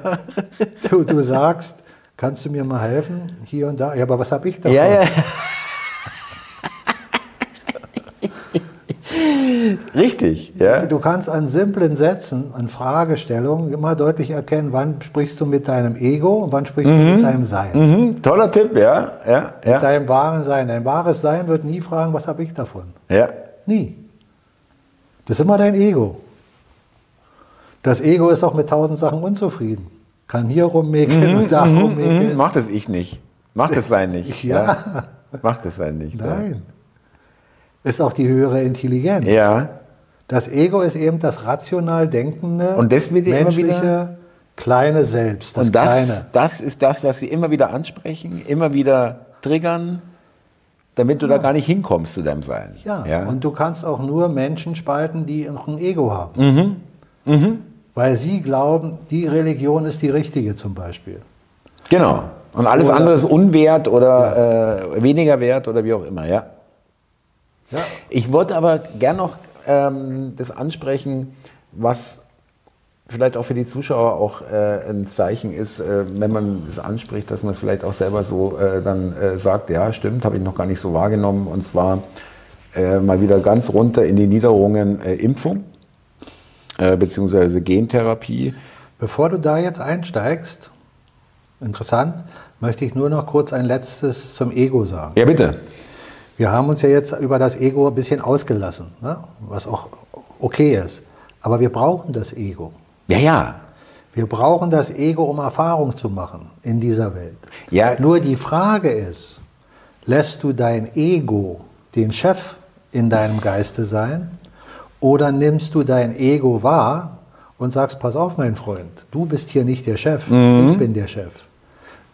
Du, du sagst, kannst du mir mal helfen, hier und da? Ja, aber was habe ich davon? Ja, ja. Richtig, ja. Du kannst an simplen Sätzen, an Fragestellungen immer deutlich erkennen, wann sprichst du mit deinem Ego und wann sprichst mhm. du mit deinem Sein. Mhm. Toller Tipp, ja. ja, mit ja. deinem wahren Sein. Dein wahres Sein wird nie fragen, was habe ich davon? Ja. Nie. Das ist immer dein Ego. Das Ego ist auch mit tausend Sachen unzufrieden. Kann hier rummäkeln mhm, und da mhm, rummäkeln. Mhm. Macht es ich nicht. Macht es sein nicht. ja. ja. Macht es sein nicht. Nein. Ja. Ist auch die höhere Intelligenz. Ja. Das Ego ist eben das rational denkende, und das wird menschliche, kleine Selbst. Das und das, kleine. das ist das, was Sie immer wieder ansprechen, immer wieder triggern, damit du ja. da gar nicht hinkommst zu deinem Sein. Ja. ja. Und du kannst auch nur Menschen spalten, die noch ein Ego haben. Mhm. Mhm. Weil sie glauben, die Religion ist die richtige zum Beispiel. Genau. Und alles oder, andere ist unwert oder ja. äh, weniger wert oder wie auch immer, ja. Ja. Ich wollte aber gern noch ähm, das ansprechen, was vielleicht auch für die Zuschauer auch äh, ein Zeichen ist, äh, wenn man das anspricht, dass man es vielleicht auch selber so äh, dann äh, sagt, ja, stimmt, habe ich noch gar nicht so wahrgenommen. Und zwar äh, mal wieder ganz runter in die Niederungen äh, Impfung beziehungsweise Gentherapie. Bevor du da jetzt einsteigst, interessant, möchte ich nur noch kurz ein letztes zum Ego sagen. Ja, bitte. Wir haben uns ja jetzt über das Ego ein bisschen ausgelassen, ne? was auch okay ist. Aber wir brauchen das Ego. Ja, ja. Wir brauchen das Ego, um Erfahrung zu machen in dieser Welt. Ja. Nur die Frage ist, lässt du dein Ego den Chef in deinem Geiste sein Oder nimmst du dein Ego wahr und sagst, pass auf, mein Freund, du bist hier nicht der Chef, Mhm. ich bin der Chef.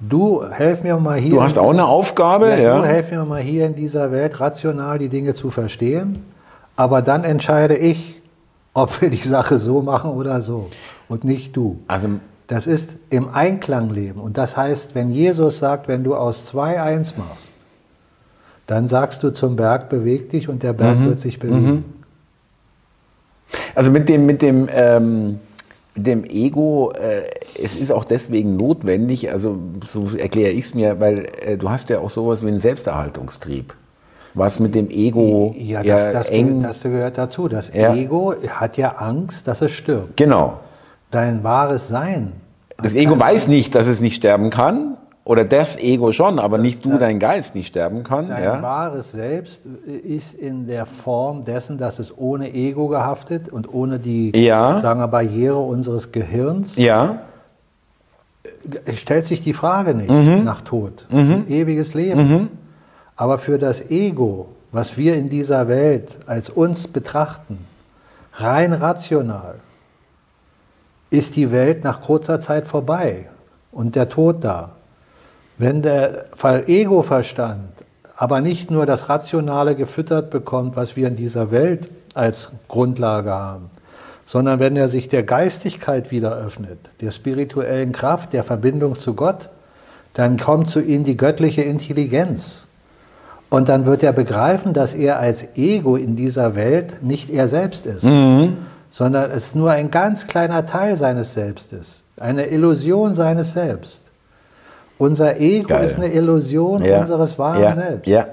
Du helf mir mal hier. Du hast auch eine Aufgabe, ja, ja. Du helf mir mal hier in dieser Welt rational die Dinge zu verstehen, aber dann entscheide ich, ob wir die Sache so machen oder so und nicht du. Also Das ist im Einklang leben. Und das heißt, wenn Jesus sagt, wenn du aus zwei eins machst, dann sagst du zum Berg, beweg dich und der Berg wird sich bewegen. Also mit dem, mit dem, ähm, mit dem Ego, äh, es ist auch deswegen notwendig, also so erkläre ich es mir, weil äh, du hast ja auch sowas wie einen Selbsterhaltungstrieb. Was mit dem Ego Ja, das, ja, das, eng. gehört, das gehört dazu. Das Ja. Ego hat ja Angst, dass es stirbt. genau. Dein wahres Sein. Das Ego weiß nicht, dass es nicht sterben kann. Oder das Ego schon, aber nicht du, dein Geist nicht sterben kann. Dein Ja? wahres Selbst ist in der Form dessen, dass es ohne Ego gehaftet und ohne die Ja. sagen wir, Barriere unseres Gehirns ja, stellt sich die Frage nicht Mhm. nach Tod. Ein ewiges Leben. Aber für das Ego, was wir in dieser Welt als uns betrachten, rein rational, ist die Welt nach kurzer Zeit vorbei und der Tod da. Wenn der Fall Ego-Verstand aber nicht nur das Rationale gefüttert bekommt, was wir in dieser Welt als Grundlage haben, sondern wenn er sich der Geistigkeit wieder öffnet, der spirituellen Kraft, der Verbindung zu Gott, dann kommt zu ihm die göttliche Intelligenz. Und dann wird er begreifen, dass er als Ego in dieser Welt nicht er selbst ist, sondern es nur ein ganz kleiner Teil seines Selbst ist, eine Illusion seines Selbst. Unser Ego Geil. ist eine Illusion ja. unseres wahren ja. Selbst. Ja.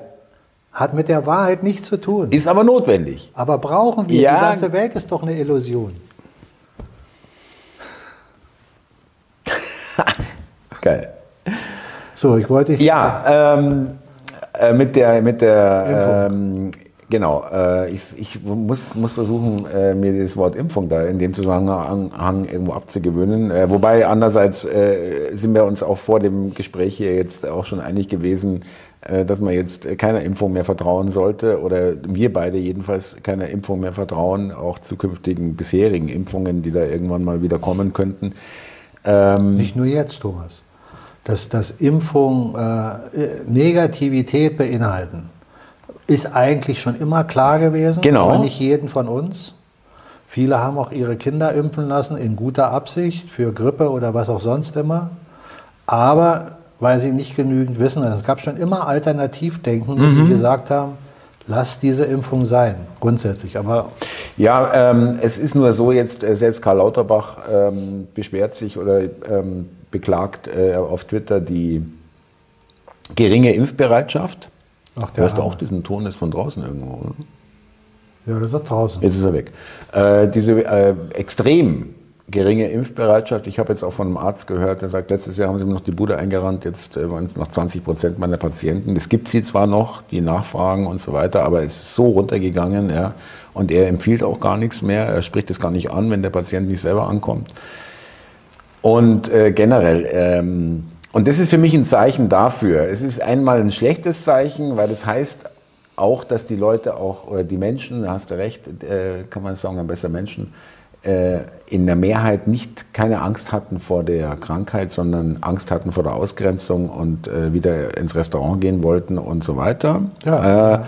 Hat mit der Wahrheit nichts zu tun. Ist aber notwendig. Aber brauchen wir? Ja. Die ganze Welt ist doch eine Illusion. Geil. So, ich wollte. Ja, ähm, äh, mit der, mit der, ähm, genau, äh, ich, ich muss, muss versuchen, äh, mir das Wort Impfung da in dem Zusammenhang irgendwo abzugewöhnen. Äh, wobei andererseits äh, sind wir uns auch vor dem Gespräch hier jetzt auch schon einig gewesen, dass man jetzt keiner Impfung mehr vertrauen sollte oder wir beide jedenfalls keiner Impfung mehr vertrauen, auch zukünftigen bisherigen Impfungen, die da irgendwann mal wieder kommen könnten. Ähm, Nicht nur jetzt, Thomas. Dass, dass Impfung äh, Negativität beinhalten, ist eigentlich schon immer klar gewesen. Genau. Aber nicht jeden von uns. Viele haben auch ihre Kinder impfen lassen in guter Absicht für Grippe oder was auch sonst immer. Aber weil sie nicht genügend wissen, es gab schon immer Alternativdenken, Mhm. die gesagt haben, lass diese Impfung sein, grundsätzlich. Aber Ja, ähm, es ist nur so jetzt, äh, selbst Karl Lauterbach ähm, beschwert sich oder ähm, beklagt äh, auf Twitter die geringe Impfbereitschaft. Ach, der Hörst du auch diesen Ton, ist von draußen irgendwo, oder? ja, das ist draußen. Jetzt ist er weg. Äh, diese äh, extrem geringe Impfbereitschaft. Ich habe jetzt auch von einem Arzt gehört, der sagt, letztes Jahr haben sie mir noch die Bude eingerannt, jetzt äh, waren es noch 20 Prozent meiner Patienten. Es gibt sie zwar noch, die nachfragen und so weiter, aber es ist so runtergegangen. Ja, und er empfiehlt auch gar nichts mehr. Er spricht es gar nicht an, wenn der Patient nicht selber ankommt. Und äh, generell, ähm, und das ist für mich ein Zeichen dafür. Es ist einmal ein schlechtes Zeichen, weil das heißt auch, dass die Leute auch, oder die Menschen, da hast du recht, äh, kann man sagen, besser Menschen, äh, in der Mehrheit nicht keine Angst hatten vor der Krankheit, sondern Angst hatten vor der Ausgrenzung und äh, wieder ins Restaurant gehen wollten und so weiter. Ja. Äh,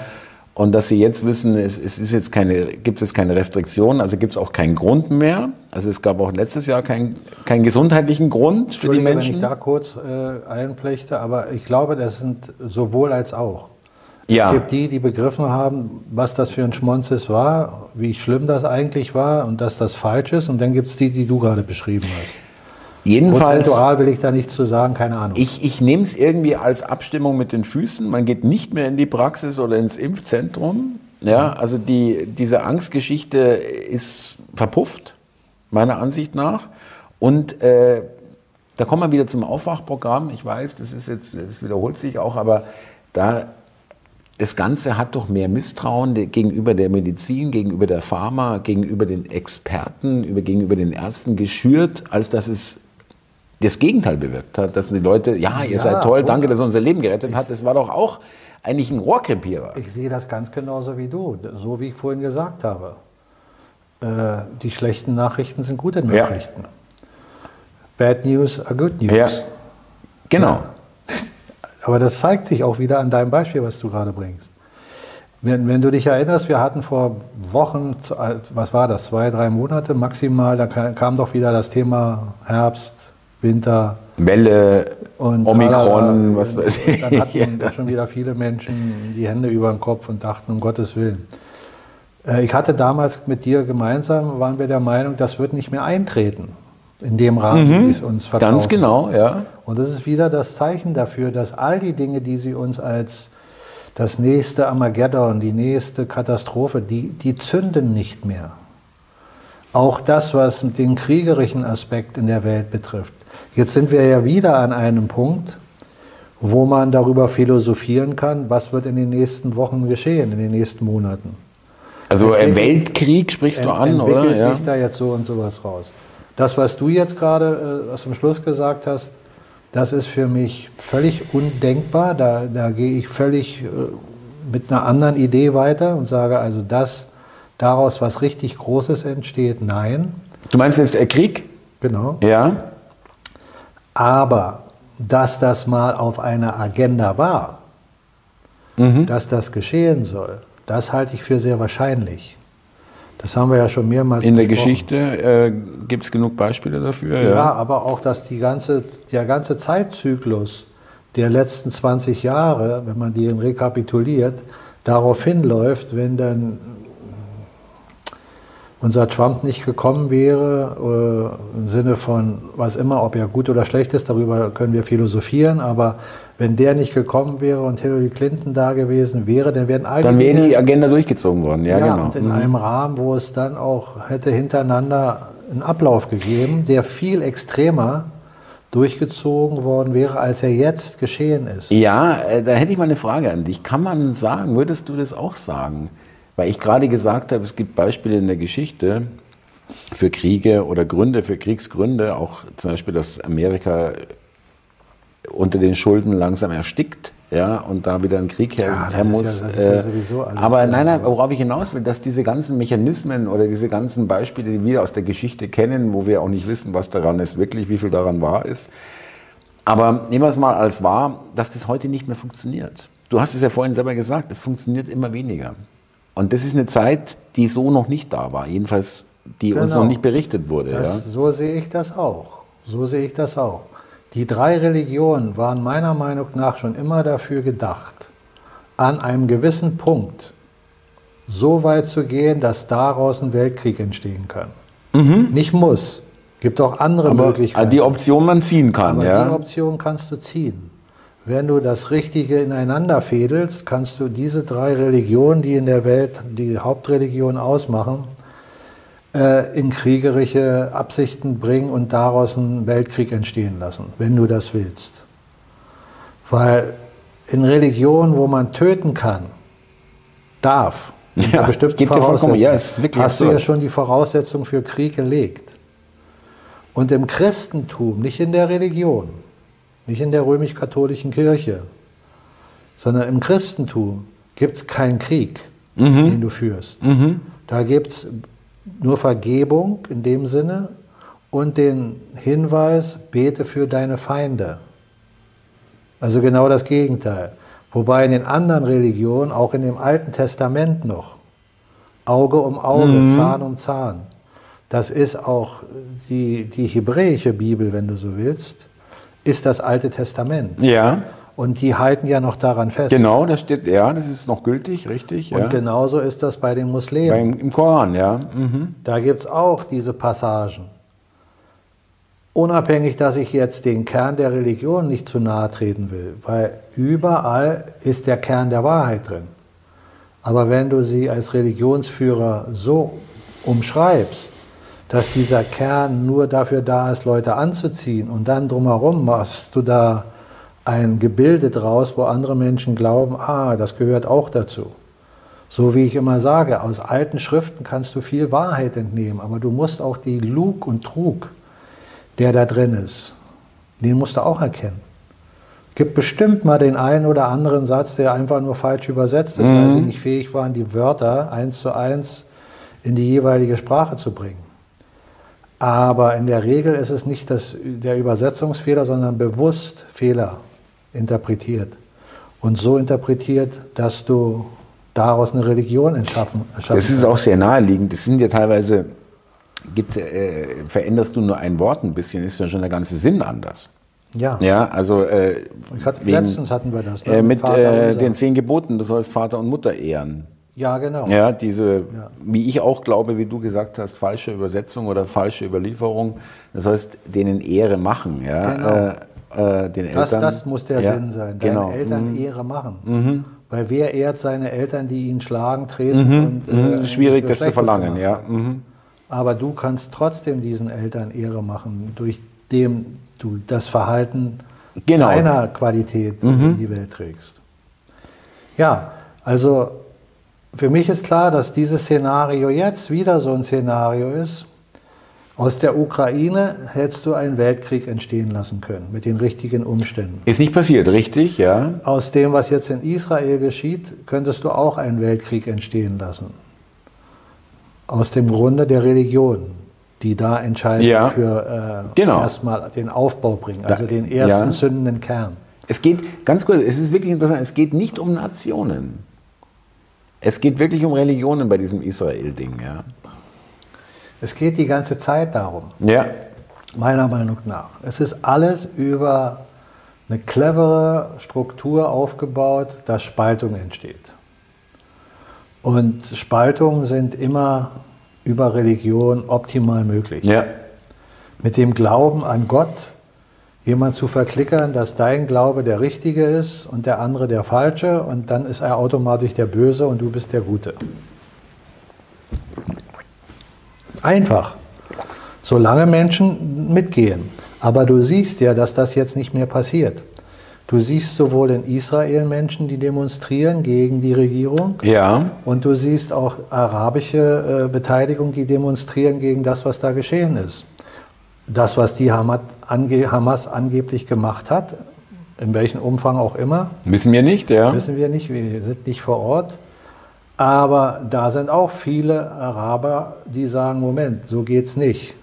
und dass sie jetzt wissen, es, es ist jetzt keine, gibt es keine Restriktionen, also gibt es auch keinen Grund mehr. Also es gab auch letztes Jahr keinen keinen gesundheitlichen Grund für die Entschuldige, wenn Menschen. ich da kurz äh, einflechte, aber ich glaube, das sind sowohl als auch. Ja, Es gibt die, die begriffen haben, was das für ein Schmonzes war, wie schlimm das eigentlich war und dass das falsch ist. Und dann gibt es die, die du gerade beschrieben hast. jedenfalls. Prozentual will ich da nichts zu sagen, keine Ahnung. Ich, ich nehme es irgendwie als Abstimmung mit den Füßen. Man geht nicht mehr in die Praxis oder ins Impfzentrum. Ja, also die, diese Angstgeschichte ist verpufft, meiner Ansicht nach. Und äh, da kommen wir wieder zum Aufwachprogramm. Ich weiß, das ist jetzt, das wiederholt sich auch, aber da das Ganze hat doch mehr Misstrauen gegenüber der Medizin, gegenüber der Pharma, gegenüber den Experten, über, gegenüber den Ärzten geschürt, als dass es das Gegenteil bewirkt hat, dass die Leute, ja, ihr Ja, seid toll, danke, dass ihr unser Leben gerettet hat. Das war doch auch eigentlich ein Rohrkrepierer. Ich sehe das ganz genauso wie du, so wie ich vorhin gesagt habe. äh, die schlechten Nachrichten sind gute Nachrichten. Ja. Bad News are good news. Ja. Genau. Ja. Aber das zeigt sich auch wieder an deinem Beispiel, was du gerade bringst. Wenn, wenn, du dich erinnerst, wir hatten vor Wochen, was war das, zwei, drei Monate maximal, da kam doch wieder das Thema Herbst, Winter. Welle, und Omikron, was weiß ich. Dann hatten ja. schon wieder viele Menschen die Hände über den Kopf und dachten, um Gottes Willen. Äh, ich hatte damals mit dir gemeinsam, waren wir der Meinung, das wird nicht mehr eintreten in dem Rahmen, mhm. wie es uns verkauft. Ganz genau, ja. Und das ist wieder das Zeichen dafür, dass all die Dinge, die sie uns als das nächste Armageddon, die nächste Katastrophe, die, die zünden nicht mehr. Auch das, was den kriegerischen Aspekt in der Welt betrifft. Jetzt sind wir ja wieder an einem Punkt, wo man darüber philosophieren kann, was wird in den nächsten Wochen geschehen, in den nächsten Monaten. Also ein Weltkrieg sprichst du an, oder? Entwickelt ja. sich da jetzt so und sowas raus. Das, was du jetzt gerade äh, zum Schluss gesagt hast, das ist für mich völlig undenkbar. Da, da gehe ich völlig äh, mit einer anderen Idee weiter und sage also, dass daraus was richtig Großes entsteht, nein. Du meinst jetzt der Krieg? Genau. Ja. Aber dass das mal auf einer Agenda war, mhm. dass das geschehen soll, das halte ich für sehr wahrscheinlich. Das haben wir ja schon mehrmals In der Geschichte äh, gibt es genug Beispiele dafür. Ja, ja, aber auch, dass die ganze, der ganze Zeitzyklus der letzten 20 Jahre, wenn man die rekapituliert, darauf hinläuft, wenn dann unser Trump nicht gekommen wäre, äh, im Sinne von was immer, ob er gut oder schlecht ist, darüber können wir philosophieren, aber wenn der nicht gekommen wäre und Hillary Clinton da gewesen wäre, dann wären all Dann wäre die Agenda durchgezogen worden, ja, ja genau. Und in mhm. einem Rahmen, wo es dann auch hätte hintereinander einen Ablauf gegeben, der viel extremer durchgezogen worden wäre, als er jetzt geschehen ist. Ja, äh, da hätte ich mal eine Frage an dich. Kann man sagen, würdest du das auch sagen? Weil ich gerade gesagt habe, es gibt Beispiele in der Geschichte für Kriege oder Gründe, für Kriegsgründe, auch zum Beispiel, dass Amerika unter den Schulden langsam erstickt, ja, und da wieder ein Krieg her, ja, her muss. Ja, äh, aber nein, nein, worauf ich hinaus will, dass diese ganzen Mechanismen oder diese ganzen Beispiele, die wir aus der Geschichte kennen, wo wir auch nicht wissen, was daran ist, wirklich, wie viel daran wahr ist. Aber nehmen wir es mal als wahr, dass das heute nicht mehr funktioniert. Du hast es ja vorhin selber gesagt, es funktioniert immer weniger. Und das ist eine Zeit, die so noch nicht da war, jedenfalls die genau. uns noch nicht berichtet wurde. Das, ja? So sehe ich das auch. So sehe ich das auch. Die drei Religionen waren meiner Meinung nach schon immer dafür gedacht, an einem gewissen Punkt so weit zu gehen, dass daraus ein Weltkrieg entstehen kann. Mhm. Nicht muss. Gibt auch andere Aber Möglichkeiten. Die Option man ziehen kann, Aber ja. Die Option kannst du ziehen. Wenn du das Richtige ineinander fädelst, kannst du diese drei Religionen, die in der Welt die Hauptreligion ausmachen, äh, in kriegerische Absichten bringen und daraus einen Weltkrieg entstehen lassen, wenn du das willst. Weil in Religionen, wo man töten kann, darf, ja, bestimmten Voraussetzungen, ja, hast du ja schon die Voraussetzung für Krieg gelegt. Und im Christentum, nicht in der Religion, nicht in der römisch-katholischen Kirche, sondern im Christentum gibt es keinen Krieg, mhm. den du führst. Mhm. Da gibt es nur Vergebung in dem Sinne und den Hinweis, bete für deine Feinde. Also genau das Gegenteil. Wobei in den anderen Religionen, auch in dem Alten Testament noch, Auge um Auge, mhm. Zahn um Zahn. Das ist auch die, die hebräische Bibel, wenn du so willst ist das Alte Testament. Ja. Und die halten ja noch daran fest. Genau, das steht, ja, das ist noch gültig, richtig. Ja. Und genauso ist das bei den Muslimen. Beim, Im Koran, ja. Mhm. Da gibt es auch diese Passagen. Unabhängig, dass ich jetzt den Kern der Religion nicht zu nahe treten will, weil überall ist der Kern der Wahrheit drin. Aber wenn du sie als Religionsführer so umschreibst, dass dieser Kern nur dafür da ist, Leute anzuziehen und dann drumherum machst du da ein Gebilde draus, wo andere Menschen glauben, ah, das gehört auch dazu. So wie ich immer sage, aus alten Schriften kannst du viel Wahrheit entnehmen, aber du musst auch die Lug und Trug, der da drin ist, den musst du auch erkennen. Gibt bestimmt mal den einen oder anderen Satz, der einfach nur falsch übersetzt ist, mhm. weil sie nicht fähig waren, die Wörter eins zu eins in die jeweilige Sprache zu bringen. Aber in der Regel ist es nicht das, der Übersetzungsfehler, sondern bewusst Fehler interpretiert. Und so interpretiert, dass du daraus eine Religion entschaffen, erschaffen Das ist auch sehr naheliegend. Das sind ja teilweise, gibt, äh, veränderst du nur ein Wort ein bisschen, ist ja schon der ganze Sinn anders. Ja. Ja, also äh, hatte, wegen, letztens hatten wir das. Ne? Äh, mit äh, den zehn Geboten, du sollst Vater und Mutter ehren. Ja, genau. Ja, diese, ja. wie ich auch glaube, wie du gesagt hast, falsche Übersetzung oder falsche Überlieferung, das heißt, denen Ehre machen. Ja, genau. Äh, den Eltern. Das, das muss der ja, Sinn sein, deinen genau. Eltern mhm. Ehre machen. Mhm. Weil wer ehrt seine Eltern, die ihn schlagen, treten mhm. und. Mhm. Äh, Schwierig, das zu verlangen, ja. Mhm. Aber du kannst trotzdem diesen Eltern Ehre machen, durch dem du das Verhalten genau. deiner Qualität mhm. in die Welt trägst. Ja, also für mich ist klar, dass dieses Szenario jetzt wieder so ein Szenario ist. Aus der Ukraine hättest du einen Weltkrieg entstehen lassen können, mit den richtigen Umständen. Ist nicht passiert, richtig, ja? Aus dem, was jetzt in Israel geschieht, könntest du auch einen Weltkrieg entstehen lassen. Aus dem Grunde der Religion die da entscheidend ja. für äh, genau. erstmal den Aufbau bringen, also da, den ersten ja. zündenden Kern. Es geht, ganz kurz, es ist wirklich interessant, es geht nicht um Nationen. Es geht wirklich um Religionen bei diesem Israel-Ding. Ja. Es geht die ganze Zeit darum. Ja. Meiner Meinung nach. Es ist alles über eine clevere Struktur aufgebaut, dass Spaltung entsteht. Und Spaltungen sind immer über Religion optimal möglich. Ja. Mit dem Glauben an Gott jemand zu verklickern, dass dein Glaube der richtige ist und der andere der falsche und dann ist er automatisch der Böse und du bist der Gute. Einfach. Solange Menschen mitgehen. Aber du siehst ja, dass das jetzt nicht mehr passiert. Du siehst sowohl in Israel Menschen, die demonstrieren gegen die Regierung. Ja. Und du siehst auch arabische äh, Beteiligung, die demonstrieren gegen das, was da geschehen ist. Das, was die Hamas, ange Hamas angeblich gemacht hat, in welchem Umfang auch immer. Wissen wir nicht, ja. Wissen wir nicht, wir sind nicht vor Ort. Aber da sind auch viele Araber, die sagen, Moment, so geht's nicht.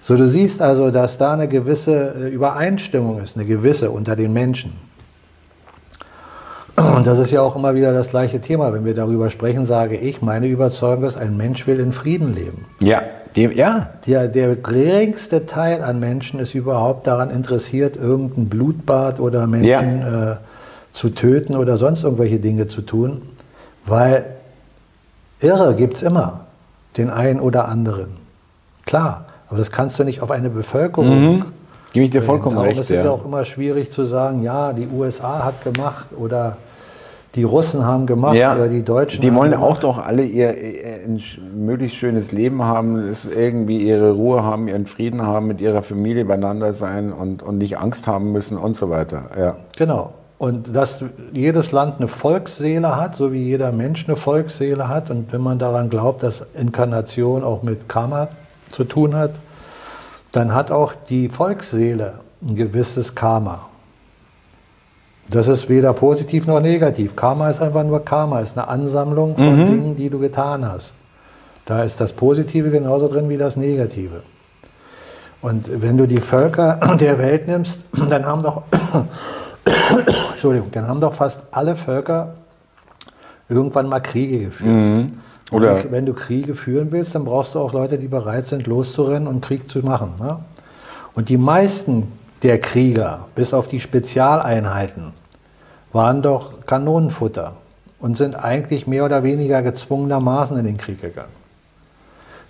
So, du siehst also, dass da eine gewisse äh, Übereinstimmung ist, eine gewisse unter den Menschen. Und das ist ja auch immer wieder das gleiche Thema. Wenn wir darüber sprechen, sage ich, meine Überzeugung ist, ein Mensch will in Frieden leben. Ja, dem, ja. Der, der geringste Teil an Menschen ist überhaupt daran interessiert, irgendein Blutbad oder Menschen ja. äh, zu töten oder sonst irgendwelche Dinge zu tun. Weil Irre gibt es immer, den einen oder anderen. Klar. Aber das kannst du nicht auf eine Bevölkerung. Mhm. Gebe ich dir vollkommen Darum recht. Es ist ja. auch immer schwierig zu sagen, ja, die USA hat gemacht oder die Russen haben gemacht ja, oder die Deutschen. Die wollen auch doch alle ihr, ein möglichst schönes Leben haben, ist irgendwie ihre Ruhe haben, ihren Frieden haben, mit ihrer Familie beieinander sein und, und nicht Angst haben müssen und so weiter. Ja. Genau. Und dass jedes Land eine Volksseele hat, so wie jeder Mensch eine Volksseele hat. Und wenn man daran glaubt, dass Inkarnation auch mit Karma zu tun hat, dann hat auch die Volksseele ein gewisses Karma. Das ist weder positiv noch negativ. Karma ist einfach nur Karma, ist eine Ansammlung von mhm. Dingen, die du getan hast. Da ist das Positive genauso drin wie das Negative. Und wenn du die Völker der Welt nimmst, dann haben doch, Entschuldigung, dann haben doch fast alle Völker irgendwann mal Kriege geführt. Mhm. Oder wenn du Kriege führen willst, dann brauchst du auch Leute, die bereit sind, loszurennen und Krieg zu machen. Ne? Und die meisten der Krieger, bis auf die Spezialeinheiten, waren doch Kanonenfutter und sind eigentlich mehr oder weniger gezwungenermaßen in den Krieg gegangen.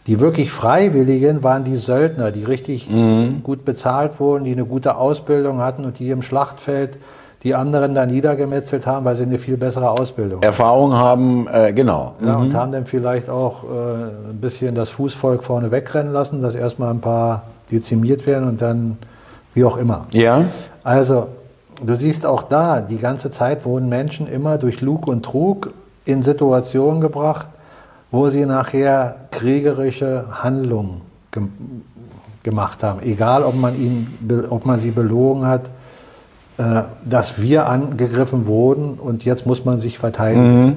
Die wirklich Freiwilligen waren die Söldner, die richtig mhm. gut bezahlt wurden, die eine gute Ausbildung hatten und die im Schlachtfeld die anderen da niedergemetzelt haben, weil sie eine viel bessere Ausbildung Erfahrung haben. äh, genau. Ja, mhm. Und haben dann vielleicht auch äh, ein bisschen das Fußvolk vorne wegrennen lassen, dass erstmal ein paar dezimiert werden und dann wie auch immer. Ja. Also, du siehst auch da, die ganze Zeit wurden Menschen immer durch Lug und Trug in Situationen gebracht, wo sie nachher kriegerische Handlungen ge gemacht haben. Egal, ob man, ihn, ob man sie belogen hat äh, dass wir angegriffen wurden und jetzt muss man sich verteidigen. Mhm.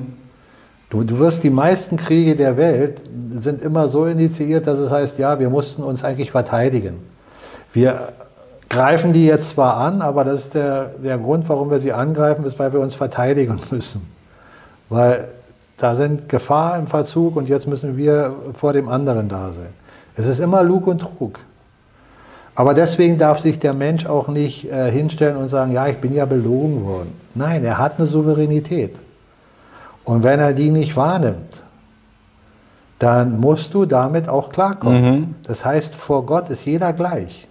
Du, du wirst die meisten Kriege der Welt sind immer so initiiert, dass es heißt, ja, wir mussten uns eigentlich verteidigen. Wir greifen die jetzt zwar an, aber das ist der, der Grund, warum wir sie angreifen, ist, weil wir uns verteidigen müssen. Weil da sind Gefahr im Verzug und jetzt müssen wir vor dem anderen da sein. Es ist immer Lug und Trug. Aber deswegen darf sich der Mensch auch nicht äh, hinstellen und sagen, ja, ich bin ja belogen worden. Nein, er hat eine Souveränität. Und wenn er die nicht wahrnimmt, dann musst du damit auch klarkommen. Mhm. Das heißt, vor Gott ist jeder gleich.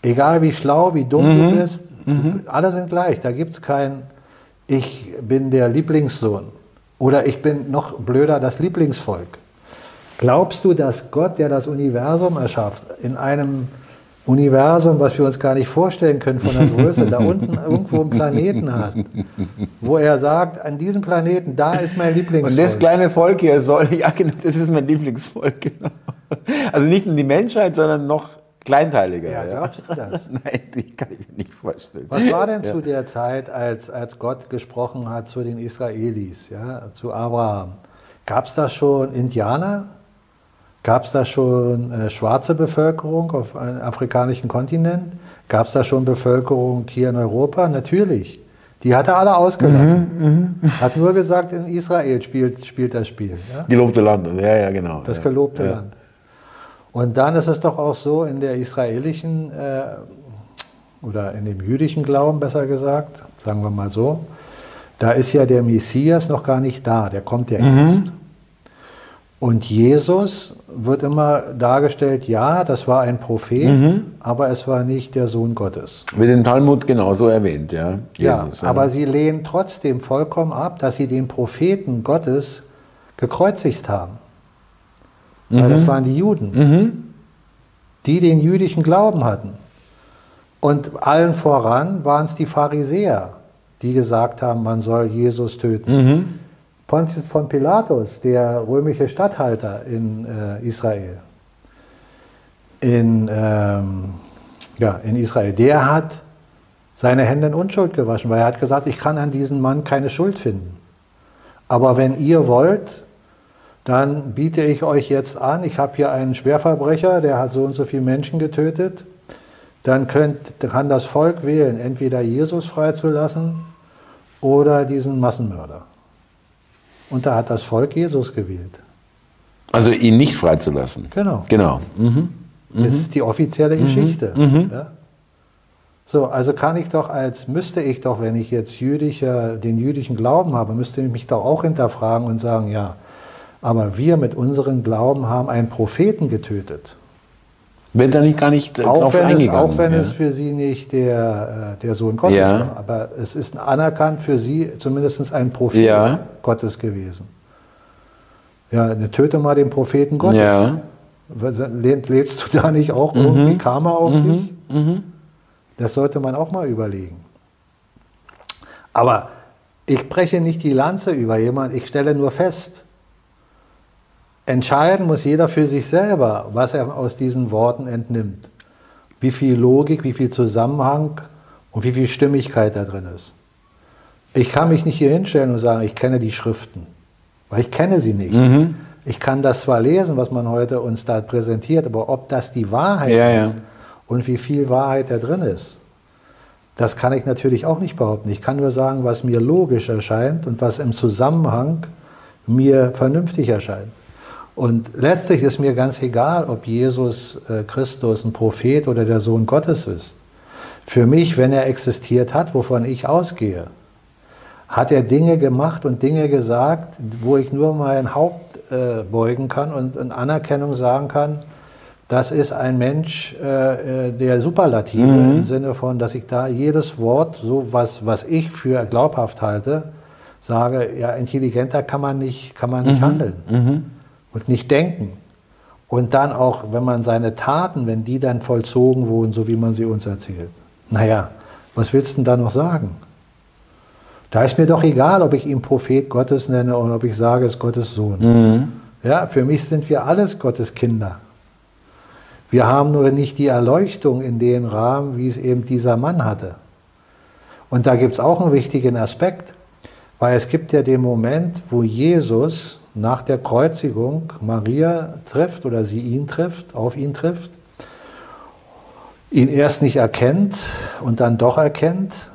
Egal wie schlau, wie dumm mhm. du bist, mhm. alle sind gleich. Da gibt es kein, ich bin der Lieblingssohn oder ich bin noch blöder das Lieblingsvolk. Glaubst du, dass Gott, der das Universum erschafft, in einem Universum, was wir uns gar nicht vorstellen können von der Größe, da unten irgendwo einen Planeten hat, wo er sagt, an diesem Planeten, da ist mein Lieblingsvolk. Und das kleine Volk hier soll, ja genau, das ist mein Lieblingsvolk, genau. Also nicht nur die Menschheit, sondern noch kleinteiliger. Ja, glaubst du das? Nein, die kann ich mir nicht vorstellen. Was war denn ja. zu der Zeit, als, als Gott gesprochen hat zu den Israelis, ja, zu Abraham? Gab es da schon Indianer? Gab es da schon äh, schwarze Bevölkerung auf einem afrikanischen Kontinent? Gab es da schon Bevölkerung hier in Europa? Natürlich. Die hat er alle ausgelassen. Mhm, mh. Hat nur gesagt, in Israel spielt, spielt das Spiel. Ja? Gelobte Land, ja, ja, genau. Das gelobte ja. Land. Und dann ist es doch auch so in der israelischen äh, oder in dem jüdischen Glauben besser gesagt, sagen wir mal so, da ist ja der Messias noch gar nicht da, der kommt ja mhm. erst. Und Jesus wird immer dargestellt, ja, das war ein Prophet, mhm. aber es war nicht der Sohn Gottes. Wird in Talmud genauso erwähnt, ja. Jesus, ja, aber sie lehnen trotzdem vollkommen ab, dass sie den Propheten Gottes gekreuzigt haben. Mhm. Weil das waren die Juden, mhm. die den jüdischen Glauben hatten. Und allen voran waren es die Pharisäer, die gesagt haben, man soll Jesus töten. Mhm. Pontius von Pilatus, der römische Statthalter in äh, Israel, in, ähm, ja, in Israel, der hat seine Hände in Unschuld gewaschen, weil er hat gesagt, ich kann an diesem Mann keine Schuld finden. Aber wenn ihr wollt, dann biete ich euch jetzt an, ich habe hier einen Schwerverbrecher, der hat so und so viele Menschen getötet, dann könnt, kann das Volk wählen, entweder Jesus freizulassen oder diesen Massenmörder. Und da hat das Volk Jesus gewählt. Also ihn nicht freizulassen. Genau. Genau. Mhm. Mhm. Das ist die offizielle mhm. Geschichte. Mhm. Ja? So, also kann ich doch als, müsste ich doch, wenn ich jetzt jüdischer, den jüdischen Glauben habe, müsste ich mich doch auch hinterfragen und sagen, ja, aber wir mit unserem Glauben haben einen Propheten getötet. Wird da nicht gar nicht auch drauf wenn eingegangen. Es, auch wenn ja. es für sie nicht der, äh, der Sohn Gottes ja. war. Aber es ist anerkannt für sie zumindest ein Prophet ja. Gottes gewesen. Ja, ne, töte mal den Propheten Gottes. Ja. Lädst du da nicht auch mhm. irgendwie Karma auf mhm. dich? Mhm. Das sollte man auch mal überlegen. Aber ich breche nicht die Lanze über jemanden, ich stelle nur fest, Entscheiden muss jeder für sich selber, was er aus diesen Worten entnimmt. Wie viel Logik, wie viel Zusammenhang und wie viel Stimmigkeit da drin ist. Ich kann mich nicht hier hinstellen und sagen, ich kenne die Schriften, weil ich kenne sie nicht. Mhm. Ich kann das zwar lesen, was man heute uns da präsentiert, aber ob das die Wahrheit ja, ist ja. und wie viel Wahrheit da drin ist, das kann ich natürlich auch nicht behaupten. Ich kann nur sagen, was mir logisch erscheint und was im Zusammenhang mir vernünftig erscheint. Und letztlich ist mir ganz egal, ob Jesus äh, Christus ein Prophet oder der Sohn Gottes ist. Für mich, wenn er existiert hat, wovon ich ausgehe, hat er Dinge gemacht und Dinge gesagt, wo ich nur mein Haupt äh, beugen kann und in Anerkennung sagen kann, das ist ein Mensch äh, äh der Superlative mhm. im Sinne von, dass ich da jedes Wort, so was, was ich für glaubhaft halte, sage, ja, intelligenter kann man nicht, kann man nicht mhm. handeln. Mhm und nicht denken. Und dann auch, wenn man seine Taten, wenn die dann vollzogen wurden, so wie man sie uns erzählt. Naja, was willst du denn da noch sagen? Da ist mir doch egal, ob ich ihn Prophet Gottes nenne oder ob ich sage, es ist Gottes Sohn. Mhm. Ja, für mich sind wir alles Gottes Kinder. Wir haben nur nicht die Erleuchtung in den Rahmen, wie es eben dieser Mann hatte. Und da gibt es auch einen wichtigen Aspekt. Weil es gibt ja den Moment, wo Jesus nach der Kreuzigung Maria trifft oder sie ihn trifft, auf ihn trifft, ihn erst nicht erkennt und dann doch erkennt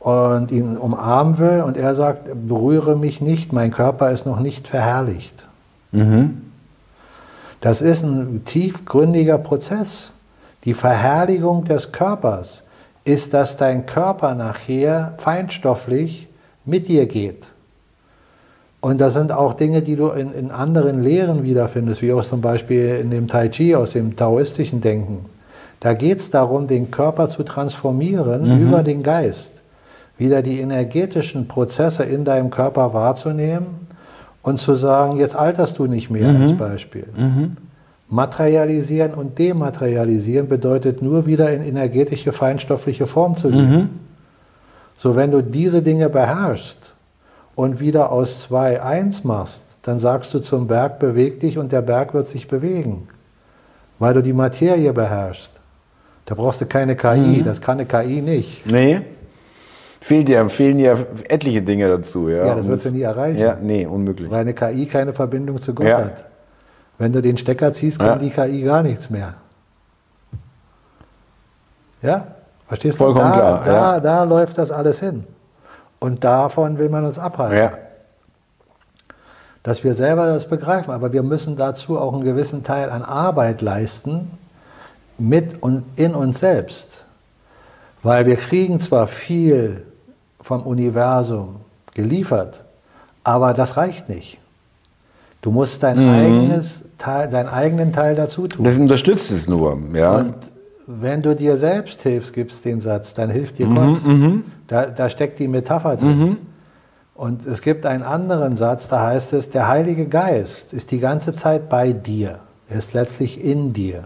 und ihn umarmen will und er sagt, berühre mich nicht, mein Körper ist noch nicht verherrlicht. Mhm. Das ist ein tiefgründiger Prozess. Die Verherrlichung des Körpers ist, dass dein Körper nachher feinstofflich mit dir geht. Und das sind auch Dinge, die du in, in anderen Lehren wiederfindest, wie auch zum Beispiel in dem Tai Chi aus dem taoistischen Denken. Da geht es darum, den Körper zu transformieren mhm. über den Geist, wieder die energetischen Prozesse in deinem Körper wahrzunehmen und zu sagen, jetzt alterst du nicht mehr mhm. als Beispiel. Mhm. Materialisieren und dematerialisieren bedeutet nur wieder in energetische, feinstoffliche Form zu gehen. Mhm. So, wenn du diese Dinge beherrschst und wieder aus zwei eins machst, dann sagst du zum Berg, beweg dich und der Berg wird sich bewegen, weil du die Materie beherrschst. Da brauchst du keine KI, mhm. das kann eine KI nicht. Nee. Fehlt dir, fehlen ja etliche Dinge dazu. Ja, ja das wird sie nie erreichen. Ja, nee, unmöglich. Weil eine KI keine Verbindung zu Gott ja. hat. Wenn du den Stecker ziehst, kann ja. die KI gar nichts mehr. Ja? Verstehst du? Vollkommen da, klar. Da, ja. da läuft das alles hin. Und davon will man uns abhalten. Ja. Dass wir selber das begreifen. Aber wir müssen dazu auch einen gewissen Teil an Arbeit leisten, mit und in uns selbst. Weil wir kriegen zwar viel vom Universum geliefert, aber das reicht nicht. Du musst dein mhm. eigenes Teil, deinen eigenen Teil dazu tun. Das unterstützt es nur, ja. Und wenn du dir selbst hilfst, gibst den Satz, dann hilft dir mhm, Gott. Mhm. Da, da, steckt die Metapher drin. Mhm. Und es gibt einen anderen Satz, da heißt es, der Heilige Geist ist die ganze Zeit bei dir. Er ist letztlich in dir.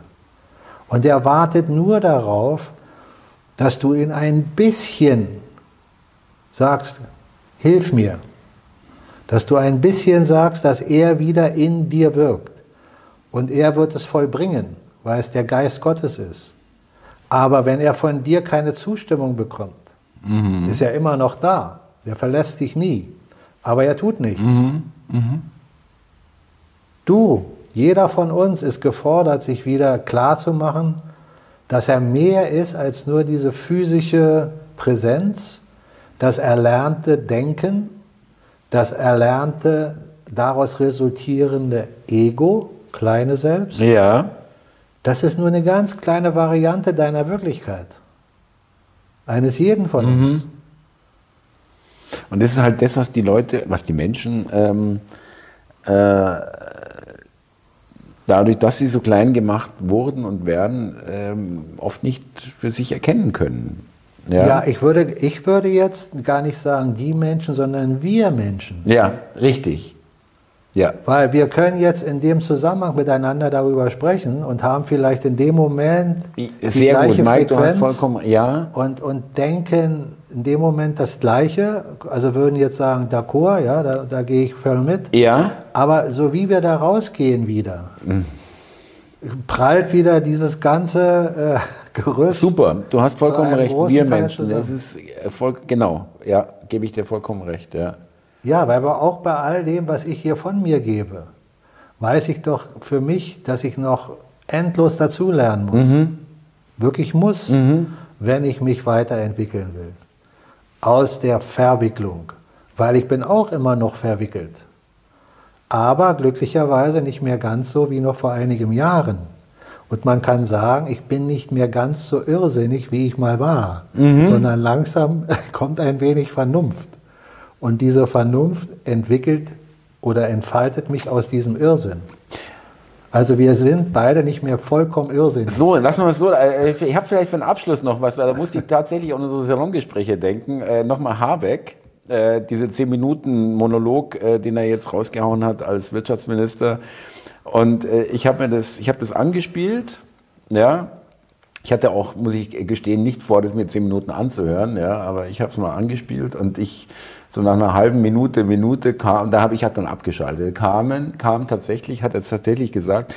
Und er wartet nur darauf, dass du ihn ein bisschen sagst, hilf mir. Dass du ein bisschen sagst, dass er wieder in dir wirkt. Und er wird es vollbringen, weil es der Geist Gottes ist. Aber wenn er von dir keine Zustimmung bekommt, mhm. ist er immer noch da. Er verlässt dich nie. Aber er tut nichts. Mhm. Mhm. Du, jeder von uns ist gefordert, sich wieder klarzumachen, dass er mehr ist als nur diese physische Präsenz, das erlernte Denken, das erlernte daraus resultierende Ego, kleine Selbst. Ja. Das ist nur eine ganz kleine Variante deiner Wirklichkeit. Eines jeden von mhm. uns. Und das ist halt das, was die Leute, was die Menschen ähm, äh, dadurch, dass sie so klein gemacht wurden und werden, ähm, oft nicht für sich erkennen können. Ja. ja, ich, würde, ich würde jetzt gar nicht sagen die Menschen, sondern wir Menschen. Ja, richtig. Ja. Weil wir können jetzt in dem Zusammenhang miteinander darüber sprechen und haben vielleicht in dem Moment die Sehr gleiche gut, Mike, Frequenz du hast vollkommen, ja. und, und denken in dem Moment das Gleiche. Also würden jetzt sagen, d'accord, ja, da, da gehe ich voll mit. Ja. Aber so wie wir da rausgehen wieder, mhm. prallt wieder dieses ganze äh, Gerüst. Super, du hast vollkommen recht. Wir Menschen, das ist voll, genau, ja, gebe ich dir vollkommen recht, ja. Ja, weil aber auch bei all dem, was ich hier von mir gebe, weiß ich doch für mich, dass ich noch endlos dazulernen muss. Mhm. Wirklich muss, mhm. wenn ich mich weiterentwickeln will. Aus der Verwicklung. Weil ich bin auch immer noch verwickelt. Aber glücklicherweise nicht mehr ganz so wie noch vor einigen Jahren. Und man kann sagen, ich bin nicht mehr ganz so irrsinnig, wie ich mal war, mhm. sondern langsam kommt ein wenig Vernunft. Und diese Vernunft entwickelt oder entfaltet mich aus diesem Irrsinn. Also wir sind beide nicht mehr vollkommen irrsinnig. So, lassen wir es so. Äh, ich habe vielleicht für den Abschluss noch was, weil da musste ich tatsächlich an unsere Salongespräche denken. Äh, Nochmal Habeck, äh, diese 10 Minuten Monolog, äh, den er jetzt rausgehauen hat als Wirtschaftsminister. Und äh, ich habe mir das, ich habe das angespielt, ja. Ich hatte auch, muss ich gestehen, nicht vor, das mir 10 Minuten anzuhören, ja, aber ich habe es mal angespielt und ich so nach einer halben Minute, Minute kam, da habe ich halt dann abgeschaltet. Kamen, kam tatsächlich, hat er tatsächlich gesagt,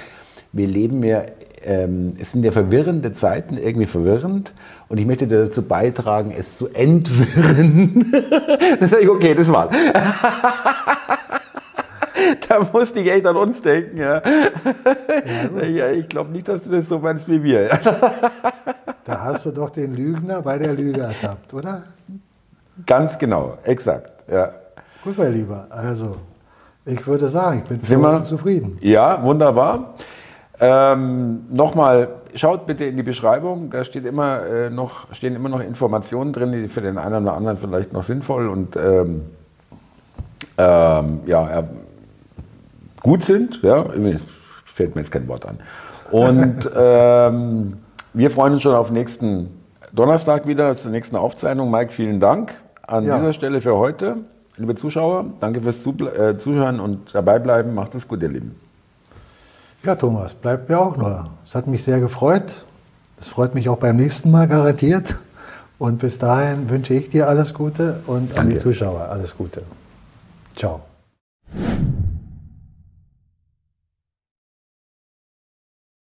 wir leben ja ähm, es sind ja verwirrende Zeiten, irgendwie verwirrend. Und ich möchte dazu beitragen, es zu entwirren. das sage ich, okay, das war's. da musste ich echt an uns denken. Ja. ja ich glaube nicht, dass du das so meinst wie wir. da hast du doch den Lügner bei der Lüge ertappt, oder? Ganz genau, exakt. Ja. Gut, mein Lieber. Also, ich würde sagen, ich bin Sind zufrieden. Ja, wunderbar. Ähm, Nochmal, schaut bitte in die Beschreibung, da steht immer, äh, noch, stehen immer noch Informationen drin, die für den einen oder anderen vielleicht noch sinnvoll und ähm, ähm, ja, gut sind. Ja, fällt mir jetzt kein Wort an. Und ähm, wir freuen uns schon auf nächsten Donnerstag wieder zur nächsten Aufzeichnung. Mike, vielen Dank an ja. dieser Stelle für heute. Liebe Zuschauer, danke fürs äh, Zuhören und dabei bleiben. Macht es gut, ihr Lieben. Ja, Thomas, bleibt mir auch nur. Es hat mich sehr gefreut. Es freut mich auch beim nächsten Mal garantiert. Und bis dahin wünsche ich dir alles Gute und Danke. an die Zuschauer alles Gute. Ciao.